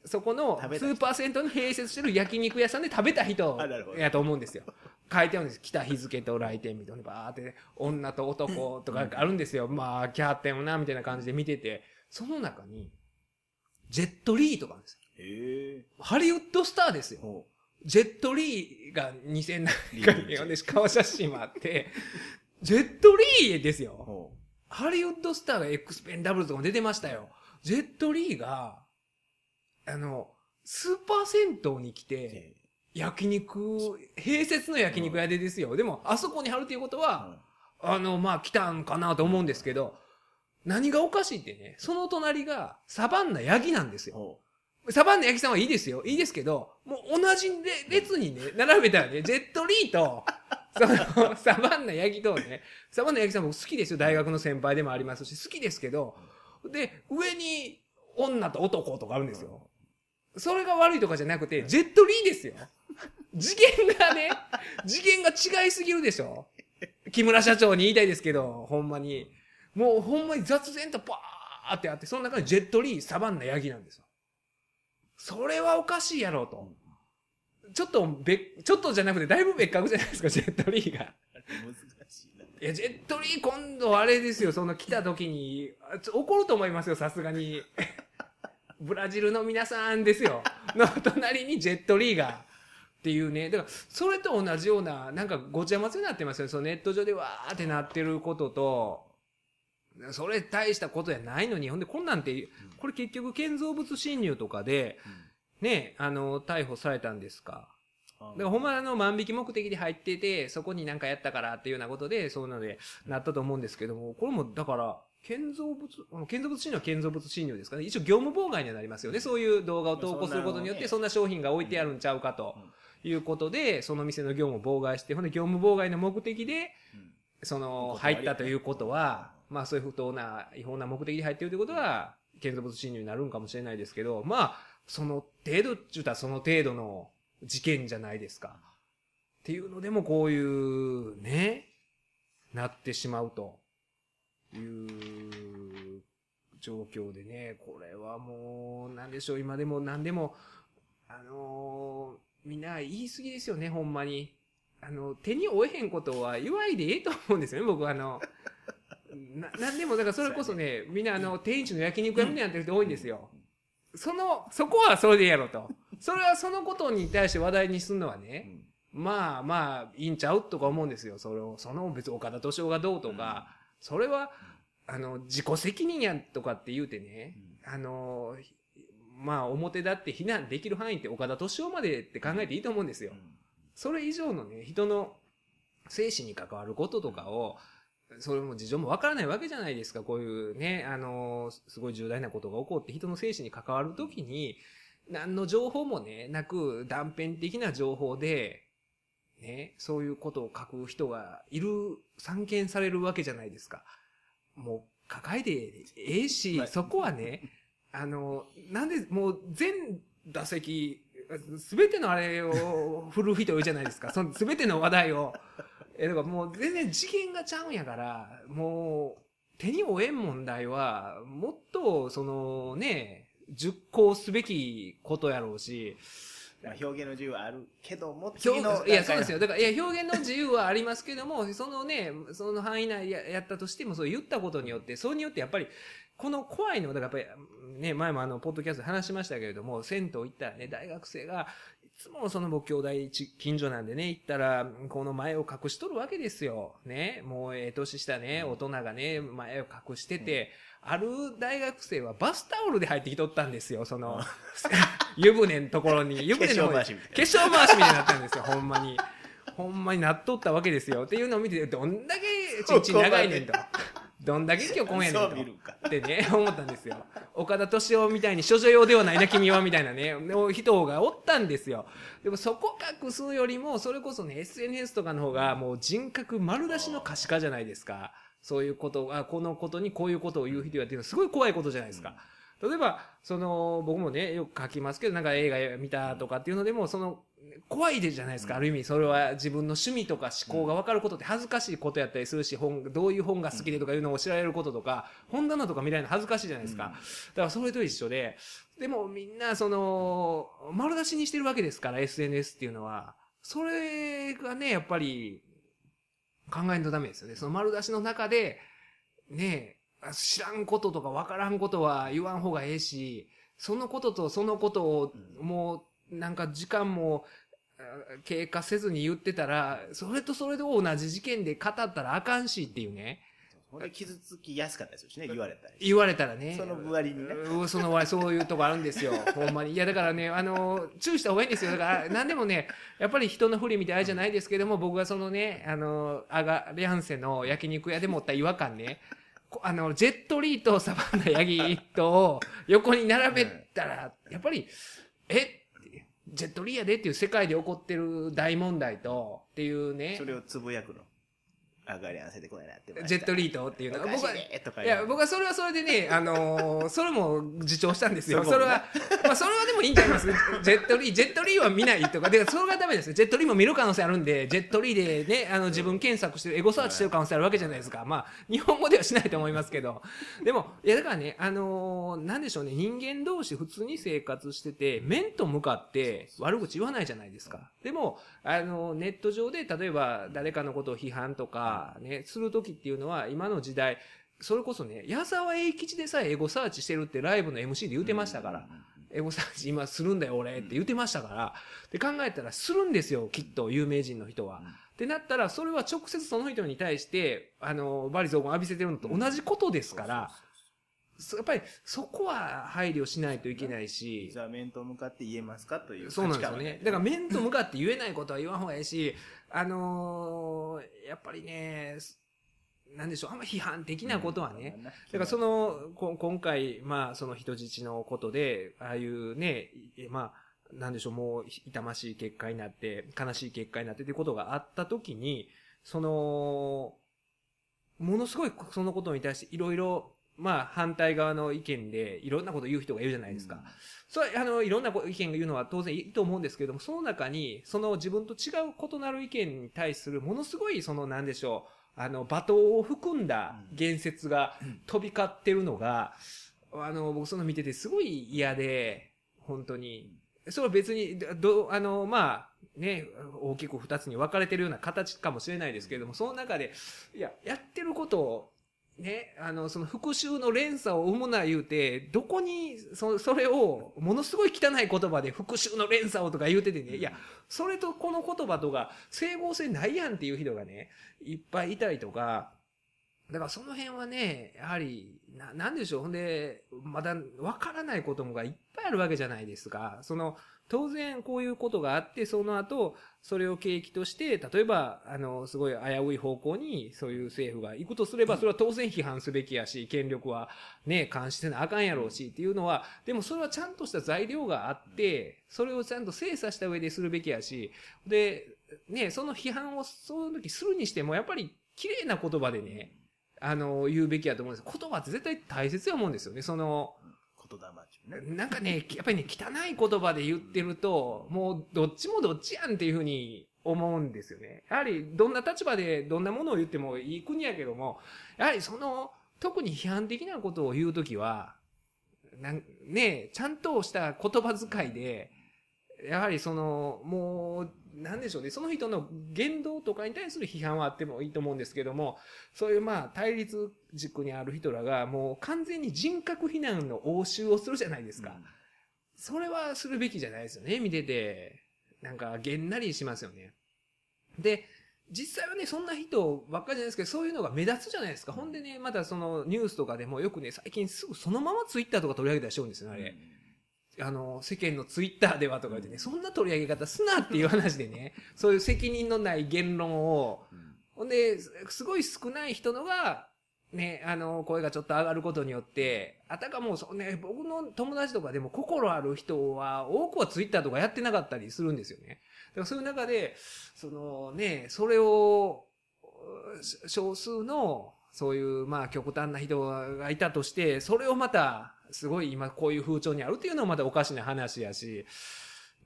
そこのスーパー銭湯に併設してる焼肉屋さんで食べた人やと思うんですよ。書いてあるんです。来た日付と来店みたいな、バーってね、女と男とかあるんですよ。まあ、キャーテンをな、みたいな感じで見てて、その中に、ジェットリーとかあるんですよ。ハリウッドスターですよ。ほジェットリーが2000何回リー読んで、顔写真もあって、ジェットリーですよ。ほハリウッドスターがエクスペンダブルズとかも出てましたよ。ジェットリーが、あの、スーパー銭湯に来う。て、え焼肉、併設の焼肉屋でですよ。でも、あそこに貼るということえは、あの、まあ、来たんかなと思うんですけど、何がおかしいってね、その隣がサバンナヤギなんですよ。ほサバンナヤギさんはいいですよ。いいですけど、もう同じで列にね、並べたらね、ジェットリーと、その、[laughs] サバンナヤギとね、サバンナヤギさん僕好きですよ。大学の先輩でもありますし、好きですけど、で、上に女と男とかあるんですよ。それが悪いとかじゃなくて、ジェットリーですよ。次元がね、[laughs] 次元が違いすぎるでしょ。木村社長に言いたいですけど、ほんまに。もうほんまに雑然とパーってあって、その中にジェットリー、サバンナヤギなんですよ。それはおかしいやろうと。ちょっと別、ちょっとじゃなくてだいぶ別格じゃないですか、ジェットリーが。難しいな。いや、ジェットリー今度あれですよ、その来た時に、怒ると思いますよ、さすがに。ブラジルの皆さんですよ。[laughs] の隣にジェットリーが。っていうね。だから、それと同じような、なんかごちゃ混ぜになってますよ。そのネット上でわーってなってることと、それ大したことやないのに、ほんで、こんなんて、これ結局建造物侵入とかで、ね、あの、逮捕されたんですか。だからほんまあの万引き目的で入ってて、そこになんかやったからっていうようなことで、そういうのでなったと思うんですけども、これもだから、建造物、建造物侵入は建造物侵入ですかね。一応業務妨害にはなりますよね。そういう動画を投稿することによって、そんな商品が置いてあるんちゃうかということで、その店の業務を妨害して、ほんで業務妨害の目的で、その、入ったということは、まあそういう不当な、違法な目的で入っているということは、建造物侵入になるんかもしれないですけど、まあ、その程度って言ったらその程度の事件じゃないですか。っていうのでもこういう、ね、なってしまうという状況でね、これはもう、なんでしょう、今でも何でも、あのーみんな言い過ぎですよね、ほんまに。あの、手に負えへんことは言わいでええと思うんですよね、僕はあの、な、なんでも、だからそれこそね、みんなあの、天一の焼肉屋みたいになってる人多いんですよ。その、そこはそれでやろうと。それはそのことに対して話題にするのはね、まあまあ、いいんちゃうとか思うんですよ。それを、その別に岡田敏夫がどうとか、それは、あの、自己責任やとかって言うてね、あの、まあ表立って非難できる範囲って岡田敏夫までって考えていいと思うんですよ。それ以上のね、人の生死に関わることとかを、それも事情もわからないわけじゃないですか。こういうね、あの、すごい重大なことが起こって人の生死に関わるときに、何の情報もね、なく断片的な情報で、ね、そういうことを書く人がいる、散見されるわけじゃないですか。もう、抱えてええし、はいそこはね、[laughs] あの、なんで、もう全打席、すべてのあれを振る人いるじゃないですか。そのすべての話題を。え、だからもう全然次元がちゃうんやから、もう、手に負えん問題は、もっと、そのね、熟考すべきことやろうし、まあ表現の自由はあるけども、表次のいや、そうですよ。よ。だから、いや、表現の自由はありますけども、そのね、その範囲内ややったとしても、そう言ったことによって、それによってやっぱり、この怖いのは、だからやっぱり、ね、前もあの、ポッドキャストで話しましたけれども、銭湯行ったらね、大学生が、いつもその僕兄弟ち近所なんでね、行ったら、この前を隠しとるわけですよ。ね、もうええ年したね、大人がね、前を隠してて、ある大学生はバスタオルで入ってきとったんですよ、その、[laughs] 湯船のところに、湯船の化粧回しみたいな化粧回しみたいになったんですよ、ほんまに。ほんまになっとったわけですよ。っていうのを見て、どんだけちんちん長いねんと。どんだけ今日今夜ね。んと。ってね、思ったんですよ。岡田敏夫みたいに処女用ではないな、君は、みたいなね、人がおったんですよ。でもそこ隠すよりも、それこそね、SNS とかの方がもう人格丸出しの可視化じゃないですか。そういうこと、あ、このことにこういうことを言う人やっていうのはすごい怖いことじゃないですか。例えば、その、僕もね、よく書きますけど、なんか映画見たとかっていうのでも、その、怖いでじゃないですか、ある意味。それは自分の趣味とか思考が分かることって恥ずかしいことやったりするし、本、どういう本が好きでとかいうのを知られることとか、本棚とか見られるの恥ずかしいじゃないですか。だからそれと一緒で、でもみんな、その、丸出しにしてるわけですから、SNS っていうのは。それがね、やっぱり、考えんとダメですよね。その丸出しの中で、ねえ、知らんこととか分からんことは言わん方がええし、そのこととそのことを、もう、なんか時間も、経過せずに言ってたら、それとそれで同じ事件で語ったらあかんしっていうね。ほんで傷つきやすかったですよしね、言われたり。言われたらね。その分割にね。うんその割、そういうとこあるんですよ。[laughs] ほんまに。いや、だからね、あの、注意した方がいいんですよ。だから、なんでもね、やっぱり人の不利みたいなあれじゃないですけども、僕がそのね、あの、アガリャンセの焼肉屋で持った違和感ね、こあの、ジェットリーとサバンナヤギとを横に並べたら、やっぱり、え？ジェットリーやでっていう世界で起こってる大問題と、っていうねそ、れをつぶやくの。上がり合わせてこないなって。ジェットリートっていうのおかしい僕は、ねとかいや、僕はそれはそれでね、[laughs] あのーそれも自重したんですよ。それは、まあ、それはでもいいんちゃいます？ジェットリー、ジェットリーは見ないとか、で、それがダメです。ジェットリーも見る可能性あるんで、ジェットリーでね、あの、自分検索してる、エゴサーチしてる可能性あるわけじゃないですか。まあ、日本語ではしないと思いますけど。でも、いや、だからね、あのーなんでしょうね、人間同士普通に生活してて、面と向かって悪口言わないじゃないですか。でも、あの、ネット上で、例えば誰かのことを批判とか、ね、するときっていうのは、今の時代、それこそね、矢沢永吉でさえエゴサーチしてるってライブの MC で言ってましたから、エゴサーチ今するんだよ俺って言ってましたから、で考えたらするんですよ、きっと有名人の人は。ってなったら、それは直接その人に対して、あの、バリ雑言浴びせてるのと同じことですから、やっぱりそこは配慮しないといけないし。実、は面と向かって言えますかというそうなんですよね。だから面と向かって言えないことは言わん方がいいし、あのーやっぱりね、なんでしょう、あんま批判的なことはね、だからその、こ今回、まあ、その人質のことで、ああいうね、いまあ、なんでしょう、もう、痛ましい結果になって、悲しい結果になってということがあったときに、その、ものすごいそのことに対していろいろ、まあ、反対側の意見でいろんなこと言う人がいるじゃないですか。それ、あの、いろんな意見が言うのは当然いいと思うんですけれども、その中に、その自分と違う異なる意見に対する、ものすごい、その、なんでしょう、あの、罵倒を含んだ言説が飛び交ってるのが、あの、僕その見ててすごい嫌で、本当に。それは別に、ど、あの、まあ、ね、大きく二つに分かれてるような形かもしれないですけれども、その中で、いや、やってることを、ね、あの、その復讐の連鎖を生むな言うて、どこに、そ、それを、ものすごい汚い言葉で復讐の連鎖をとか言うててね、いや、それとこの言葉とか、整合性ないやんっていう人がね、いっぱいいたりとか、だからその辺はね、やはり、な、なんでしょう。ほんで、まだわからないこともがいっぱいあるわけじゃないですか。その、当然こういうことがあって、その後、それを契機として、例えば、あの、すごい危うい方向に、そういう政府が行くとすれば、それは当然批判すべきやし、権力はね、監視せなあかんやろうし、っていうのは、でもそれはちゃんとした材料があって、それをちゃんと精査した上でするべきやし、で、ね、その批判をその時するにしても、やっぱり綺麗な言葉でね、あの、言うべきやと思うんです。言葉って絶対大切や思うんですよね。その、言霊。なんかね、やっぱりね、汚い言葉で言ってると、もうどっちもどっちやんっていうふうに思うんですよね。やはり、どんな立場でどんなものを言ってもいい国やけども、やはりその、特に批判的なことを言うときは、なんね、ちゃんとした言葉遣いで、やはりその、もう、なんでしょうね、その人の言動とかに対する批判はあってもいいと思うんですけども、そういうまあ対立軸にある人らがもう完全に人格非難の応酬をするじゃないですか。それはするべきじゃないですよね、見てて。なんか、げんなりしますよね。で、実際はね、そんな人ばっかりじゃないですけど、そういうのが目立つじゃないですか。ほんでね、またそのニュースとかでもよくね、最近すぐそのままツイッターとか取り上げたりしてるんですよね、あれ。あの、世間のツイッターではとか言ってね、そんな取り上げ方すなっていう話でね、[laughs] そういう責任のない言論を、ほんで、すすごい少ない人のが、ね、あの、声がちょっと上がることによって、あたかもそうね、僕の友達とかでも心ある人は、多くはツイッターとかやってなかったりするんですよね。だからそういう中で、そのね、それを、し少数の、そういう、まあ、極端な人がいたとして、それをまた、すごい今こういう風潮にあるっていうのはまたおかしな話やし、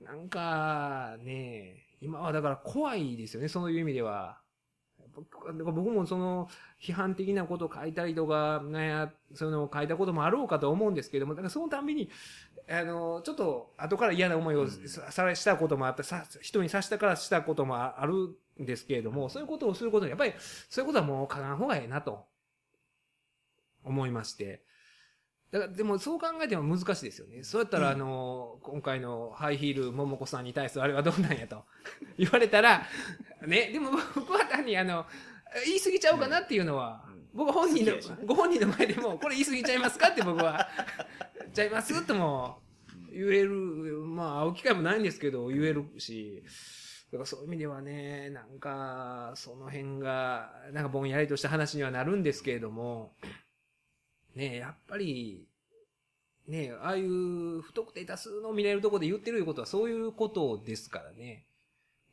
なんか、ね、今はだから怖いですよね、そういう意味では。僕もその批判的なことを書いたりとか、ね、そういうのを書いたこともあろうかと思うんですけども、だからそのたんびに、あの、ちょっと後から嫌な思いをさされしたこともあった、さ人にさしたからしたこともあるんですけれども、そういうことをすることに、やっぱりそういうことはもう書かん方がええなと思いまして。だから、でもそう考えても難しいですよね。そうやったら、あの、今回のハイヒール桃子さんに対するあれはどうなんやと。[laughs] 言われたら、ね、でも僕は単にあの、言い過ぎちゃうかなっていうのは、うん。僕本人のご本人の前でも、これ言い過ぎちゃいますかって僕は、[laughs] ちゃいますとも言える、まあ、会う機会もないんですけど、言えるし、だからそういう意味ではね、なんか、その辺が、なんかぼんやりとした話にはなるんですけれども、ねやっぱり、ねああいう不特定多数の見れるところで言ってるいうことはそういうことですからね。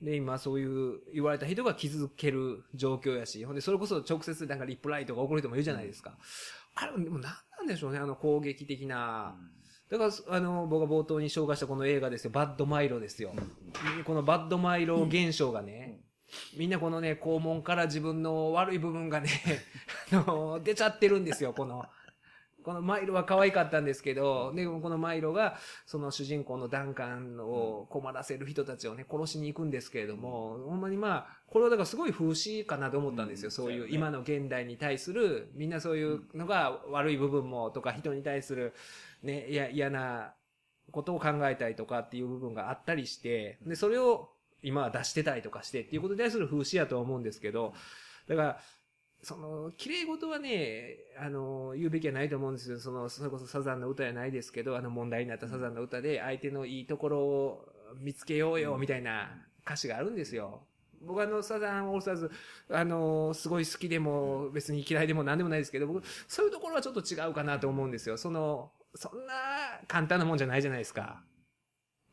で、今そういう言われた人が気づける状況やし、ほんでそれこそ直接なんかリプライとか送る人もいるじゃないですか。あれ、でも何なんでしょうね、あの攻撃的な。だから、あの、僕が冒頭に紹介したこの映画ですよ、バッドマイロですよ。このバッドマイロ現象がね、みんなこのね、肛門から自分の悪い部分がね、[laughs] あの、出ちゃってるんですよ、この。このマイロは可愛かったんですけど、で、このマイロが、その主人公のダンカンを困らせる人たちをね、殺しに行くんですけれども、ほんまにまあ、これはだからすごい風刺かなと思ったんですよ。うん。そういう今の現代に対する、みんなそういうのが悪い部分もとか、人に対する、ね、いや、嫌なことを考えたりとかっていう部分があったりして、で、それを今は出してたりとかしてっていうことに対する風刺やとは思うんですけど、だから、その、綺麗事はね、あの、言うべきはないと思うんですよ。その、それこそサザンの歌やないですけど、あの問題になったサザンの歌で、相手のいいところを見つけようよ、みたいな歌詞があるんですよ。僕はあの、サザンオールスターズ、あの、すごい好きでも、別に嫌いでも何でもないですけど、僕、そういうところはちょっと違うかなと思うんですよ。その、そんな簡単なもんじゃないじゃないですか。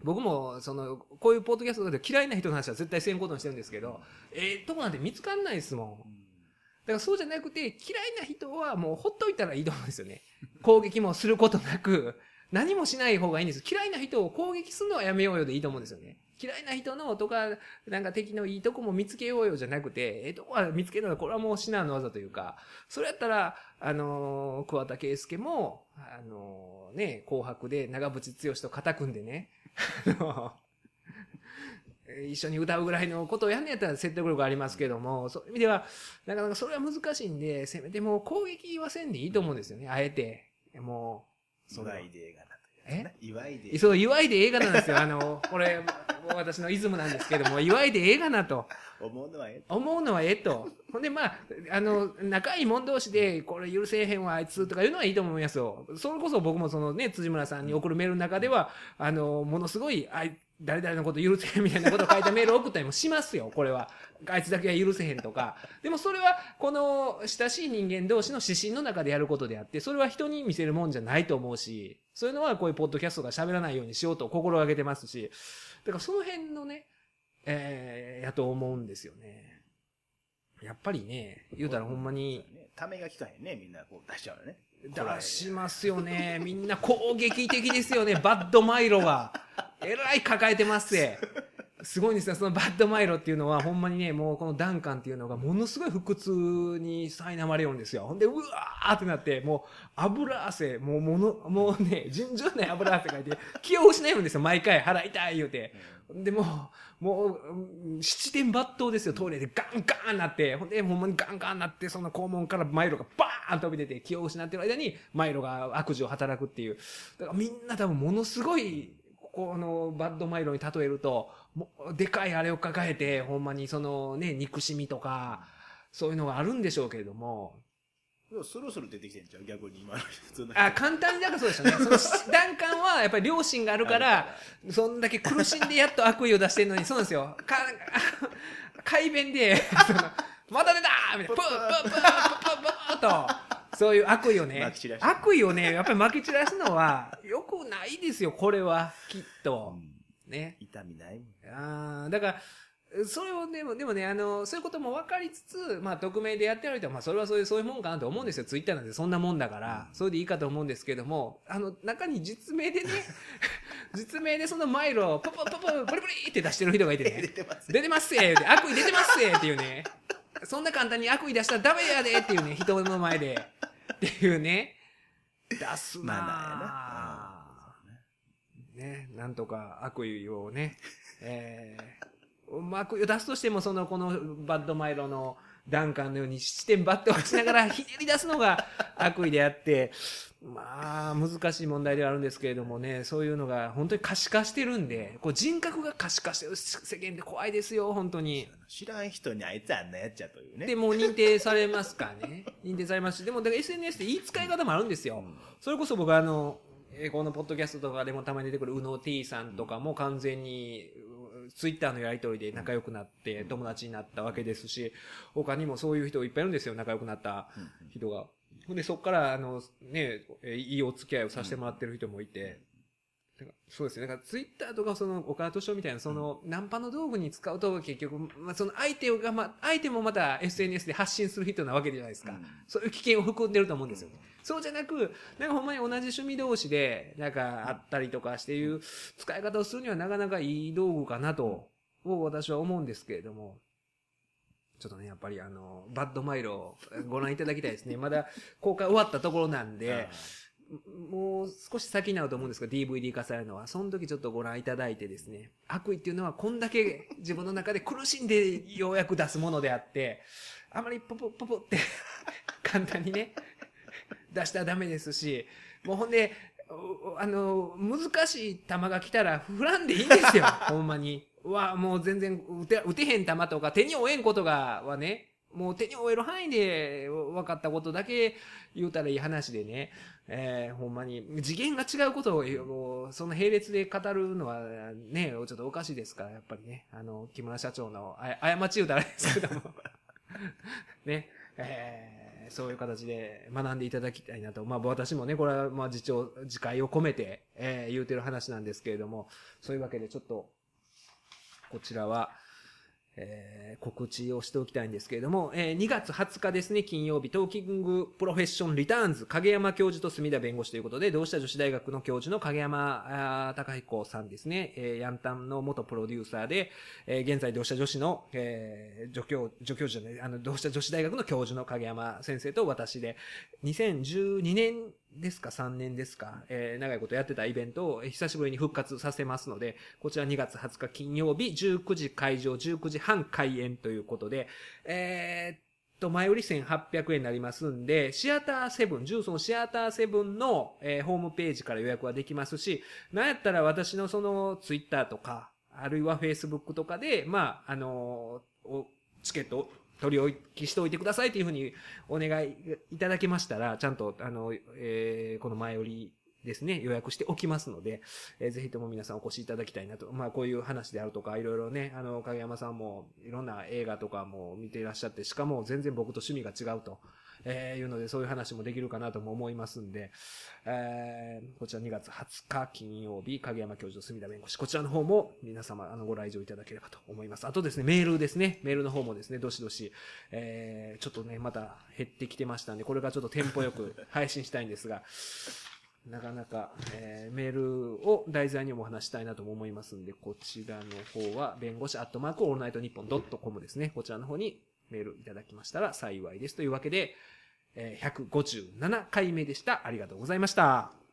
僕も、その、こういうポッドキャストで嫌いな人の話は絶対せんことにしてるんですけど、ええとこなんて見つかんないですもん。だからそうじゃなくて、嫌いな人はもうほっといたらいいと思うんですよね。攻撃もすることなく、何もしない方がいいんです。嫌いな人を攻撃するのはやめようよでいいと思うんですよね。嫌いな人のとか、なんか敵のいいとこも見つけようよじゃなくて、ええとこは見つけるのはこれはもう至難の技というか、それやったら、あのー桑田佳祐も、あのーね、紅白で長渕剛と肩組んでね、[laughs] あの一緒に歌うぐらいのことをやんねやったら説得力ありますけども、そういう意味では、なかなかそれは難しいんで、せめてもう攻撃はせんでいいと思うんですよね、あえて。もう、その祝いで映画なというやつね祝いでそう、祝いで映画なんですよ。あの、これ、私のイズムなんですけども、祝いで映画なと。思うのはええ思うのはええと。ほんで、まあ、あの、仲いい者同士で、これ許せへんわ、あいつとかいうのはいいと思いますよ。それこそ僕もそのね、辻村さんに送るメールの中では、あの、ものすごい、あい、誰々のこと許せへんみたいなことを書いたメールを送ったりもしますよ、これは。あいつだけは許せへんとか。でもそれは、この親しい人間同士の指針の中でやることであって、それは人に見せるもんじゃないと思うし、そういうのはこういうポッドキャストが喋らないようにしようと心がけてますし、だからその辺のね、えー、やと思うんですよね。やっぱりね、言うたらほんまに、ためが効かへんねみんなこう出しちゃうよね出しますよね。みんな攻撃的ですよね。バッドマイロは。[laughs] えらい抱えてますぜ。すごいんですよ。そのバッドマイロっていうのは、ほんまにね、もうこのダンカンっていうのがものすごい腹痛に苛まれるんですよ。ほんで、うわーってなって、もう油汗、もうもの、もうね、尋常ない油汗かいて、[laughs] 気を失うんですよ。毎回腹痛い言うて。でもう、もう、七点抜刀ですよ、トイレでガンガンなって、ほんで、ほんまにガンガンなって、その肛門からマイロがバーン飛び出て、気を失ってる間に、マイロが悪事を働くっていう。だからみんな多分ものすごい、このバッドマイロに例えると、でかいあれを抱えて、ほんまにそのね、憎しみとか、そういうのがあるんでしょうけれども、でもスルスル出てきてんじゃん逆に今のあ、簡単にだからそうでしたね。[laughs] その段階はやっぱり良心があるから、そんだけ苦しんでやっと悪意を出してるのに、そうなんですよ。か、改弁で、[laughs] また出たみたいな、プープープープープープーと、そういう悪意をね悪意をね、やっぱり撒き散らすのは、良くないですよ、これは、きっとう。んね。痛みないもんああ、だから、それをでも、でもね、あの、そういうことも分かりつつ、まあ、匿名でやってる人は、まあ、それはそういう、そういうもんかなと思うんですよ。ツイッターなんてそんなもんだから、それでいいかと思うんですけども、あの、中に実名でね、[laughs] 実名でそのマイルを、ポポポポ、プリプリって出してる人がいて出ね、てます出てますせって悪意出てますせっていうね、そんな簡単に悪意出したらダメやでっていうね、人の前で、っていうね、出すなマナーあやなね、なんとか悪意をね、[laughs] えー、まあ悪意を出すとしても、その、このバッドマイロのダンカンのように視点バットをしながら [laughs] ひねり出すのが悪意であって、まあ、難しい問題ではあるんですけれどもね、そういうのが本当に可視化してるんで、こう人格が可視化してる世間で怖いですよ、本当に。知らん人にあいつあんなやっちゃというね。で、もう認定されますかね。認定されますし、でも、だから SNS って言い使い方もあるんですよ。うんそれこそ僕あの、えーこのポッドキャストとかでもたまに出てくる宇野 T さんとかも完全に、ツイッターのやりとりで仲良くなって友達になったわけですし、他にもそういう人いっぱいいるんですよ、仲良くなった人が。ほんで、そこから、あの、ね、えーいいお付き合いをさせてもらってる人もいて、そうですね。だからツイッターとかその岡田斗司夫みたいなそのナンパの道具に使うと結局、まあ、その相手がま、相手もまた SNS で発信する人なわけじゃないですか。うんそういう危険を含んでると思うんですよ。そうじゃなく、なんかほんまに同じ趣味同士で、なんかあったりとかしていう使い方をするにはなかなかいい道具かなと、を私は思うんですけれども、ちょっとね、やっぱりあの、バッドマイルをご覧いただきたいですね。まだ公開終わったところなんで、[laughs] もう少し先になると思うんですが、DVD 化されるのは、その時ちょっとご覧いただいてですね、悪意っていうのはこんだけ自分の中で苦しんでようやく出すものであって、あまりポポポポって簡単にね、出したらダメですし、もうほんで、おあの、難しい球が来たら振らんでいいんですよ、[laughs] ほんまに。うわ、もう全然打て、打てへん球とか手に負えんことが、はね、もう手に負える範囲で分かったことだけ言うたらいい話でね、えー、ほんまに、次元が違うことを、もうその並列で語るのはね、ちょっとおかしいですから、やっぱりね、あの、木村社長の、あ過ち言うたらあれですけども、[laughs] ね、えーそういう形で学んでいただきたいなと。まあ私もね、これはまあ自重、自戒を込めて、えー言うてる話なんですけれども、そういうわけでちょっと、こちらは、えー告知をしておきたいんですけれども、えー2月20日ですね、金曜日、トーキングプロフェッションリターンズ、影山教授と角田弁護士ということで、同志社女子大学の教授の影山貴彦さんですね、えーヤンタンの元プロデューサーで、えー現在同志社女子の、えー助教、助教授じゃない、あの、同志社女子大学の教授の影山先生と私で、2012年ですか、3年ですか、えー長いことやってたイベントを久しぶりに復活させますので、こちら2月20日金曜日、19時会場、19時半開演ということで、えーっと、前売り1800円になりますんで、シアターセブン、ジュースのシアターセブンの、えーホームページから予約はできますし、なんやったら私のそのツイッターとか、あるいはフェイスブックとかで、まあ、あのーチケット取り置きしておいてくださいというふうにお願いいただけましたら、ちゃんと、あの、えーこの前売りですね、予約しておきますので、えーぜひとも皆さんお越しいただきたいなと。まあ、こういう話であるとか、いろいろね、あの、影山さんもいろんな映画とかも見ていらっしゃって、しかも全然僕と趣味が違うと。えーいうので、そういう話もできるかなとも思いますんで、えーこちら2月20日金曜日、影山教授と角田弁護士、こちらの方も皆様、あの、ご来場いただければと思います。あとですね、メールですね、メールの方もですね、どしどし、えーちょっとね、また減ってきてましたんで、これからちょっとテンポよく [laughs] 配信したいんですが、なかなか、えーメールを題材にもお話したいなとも思いますんで、こちらの方は、弁護士アットマークオールナイトニッポンドットコムですね。こちらの方にメールいただきましたら幸いです。というわけで、えー157回目でした。ありがとうございました。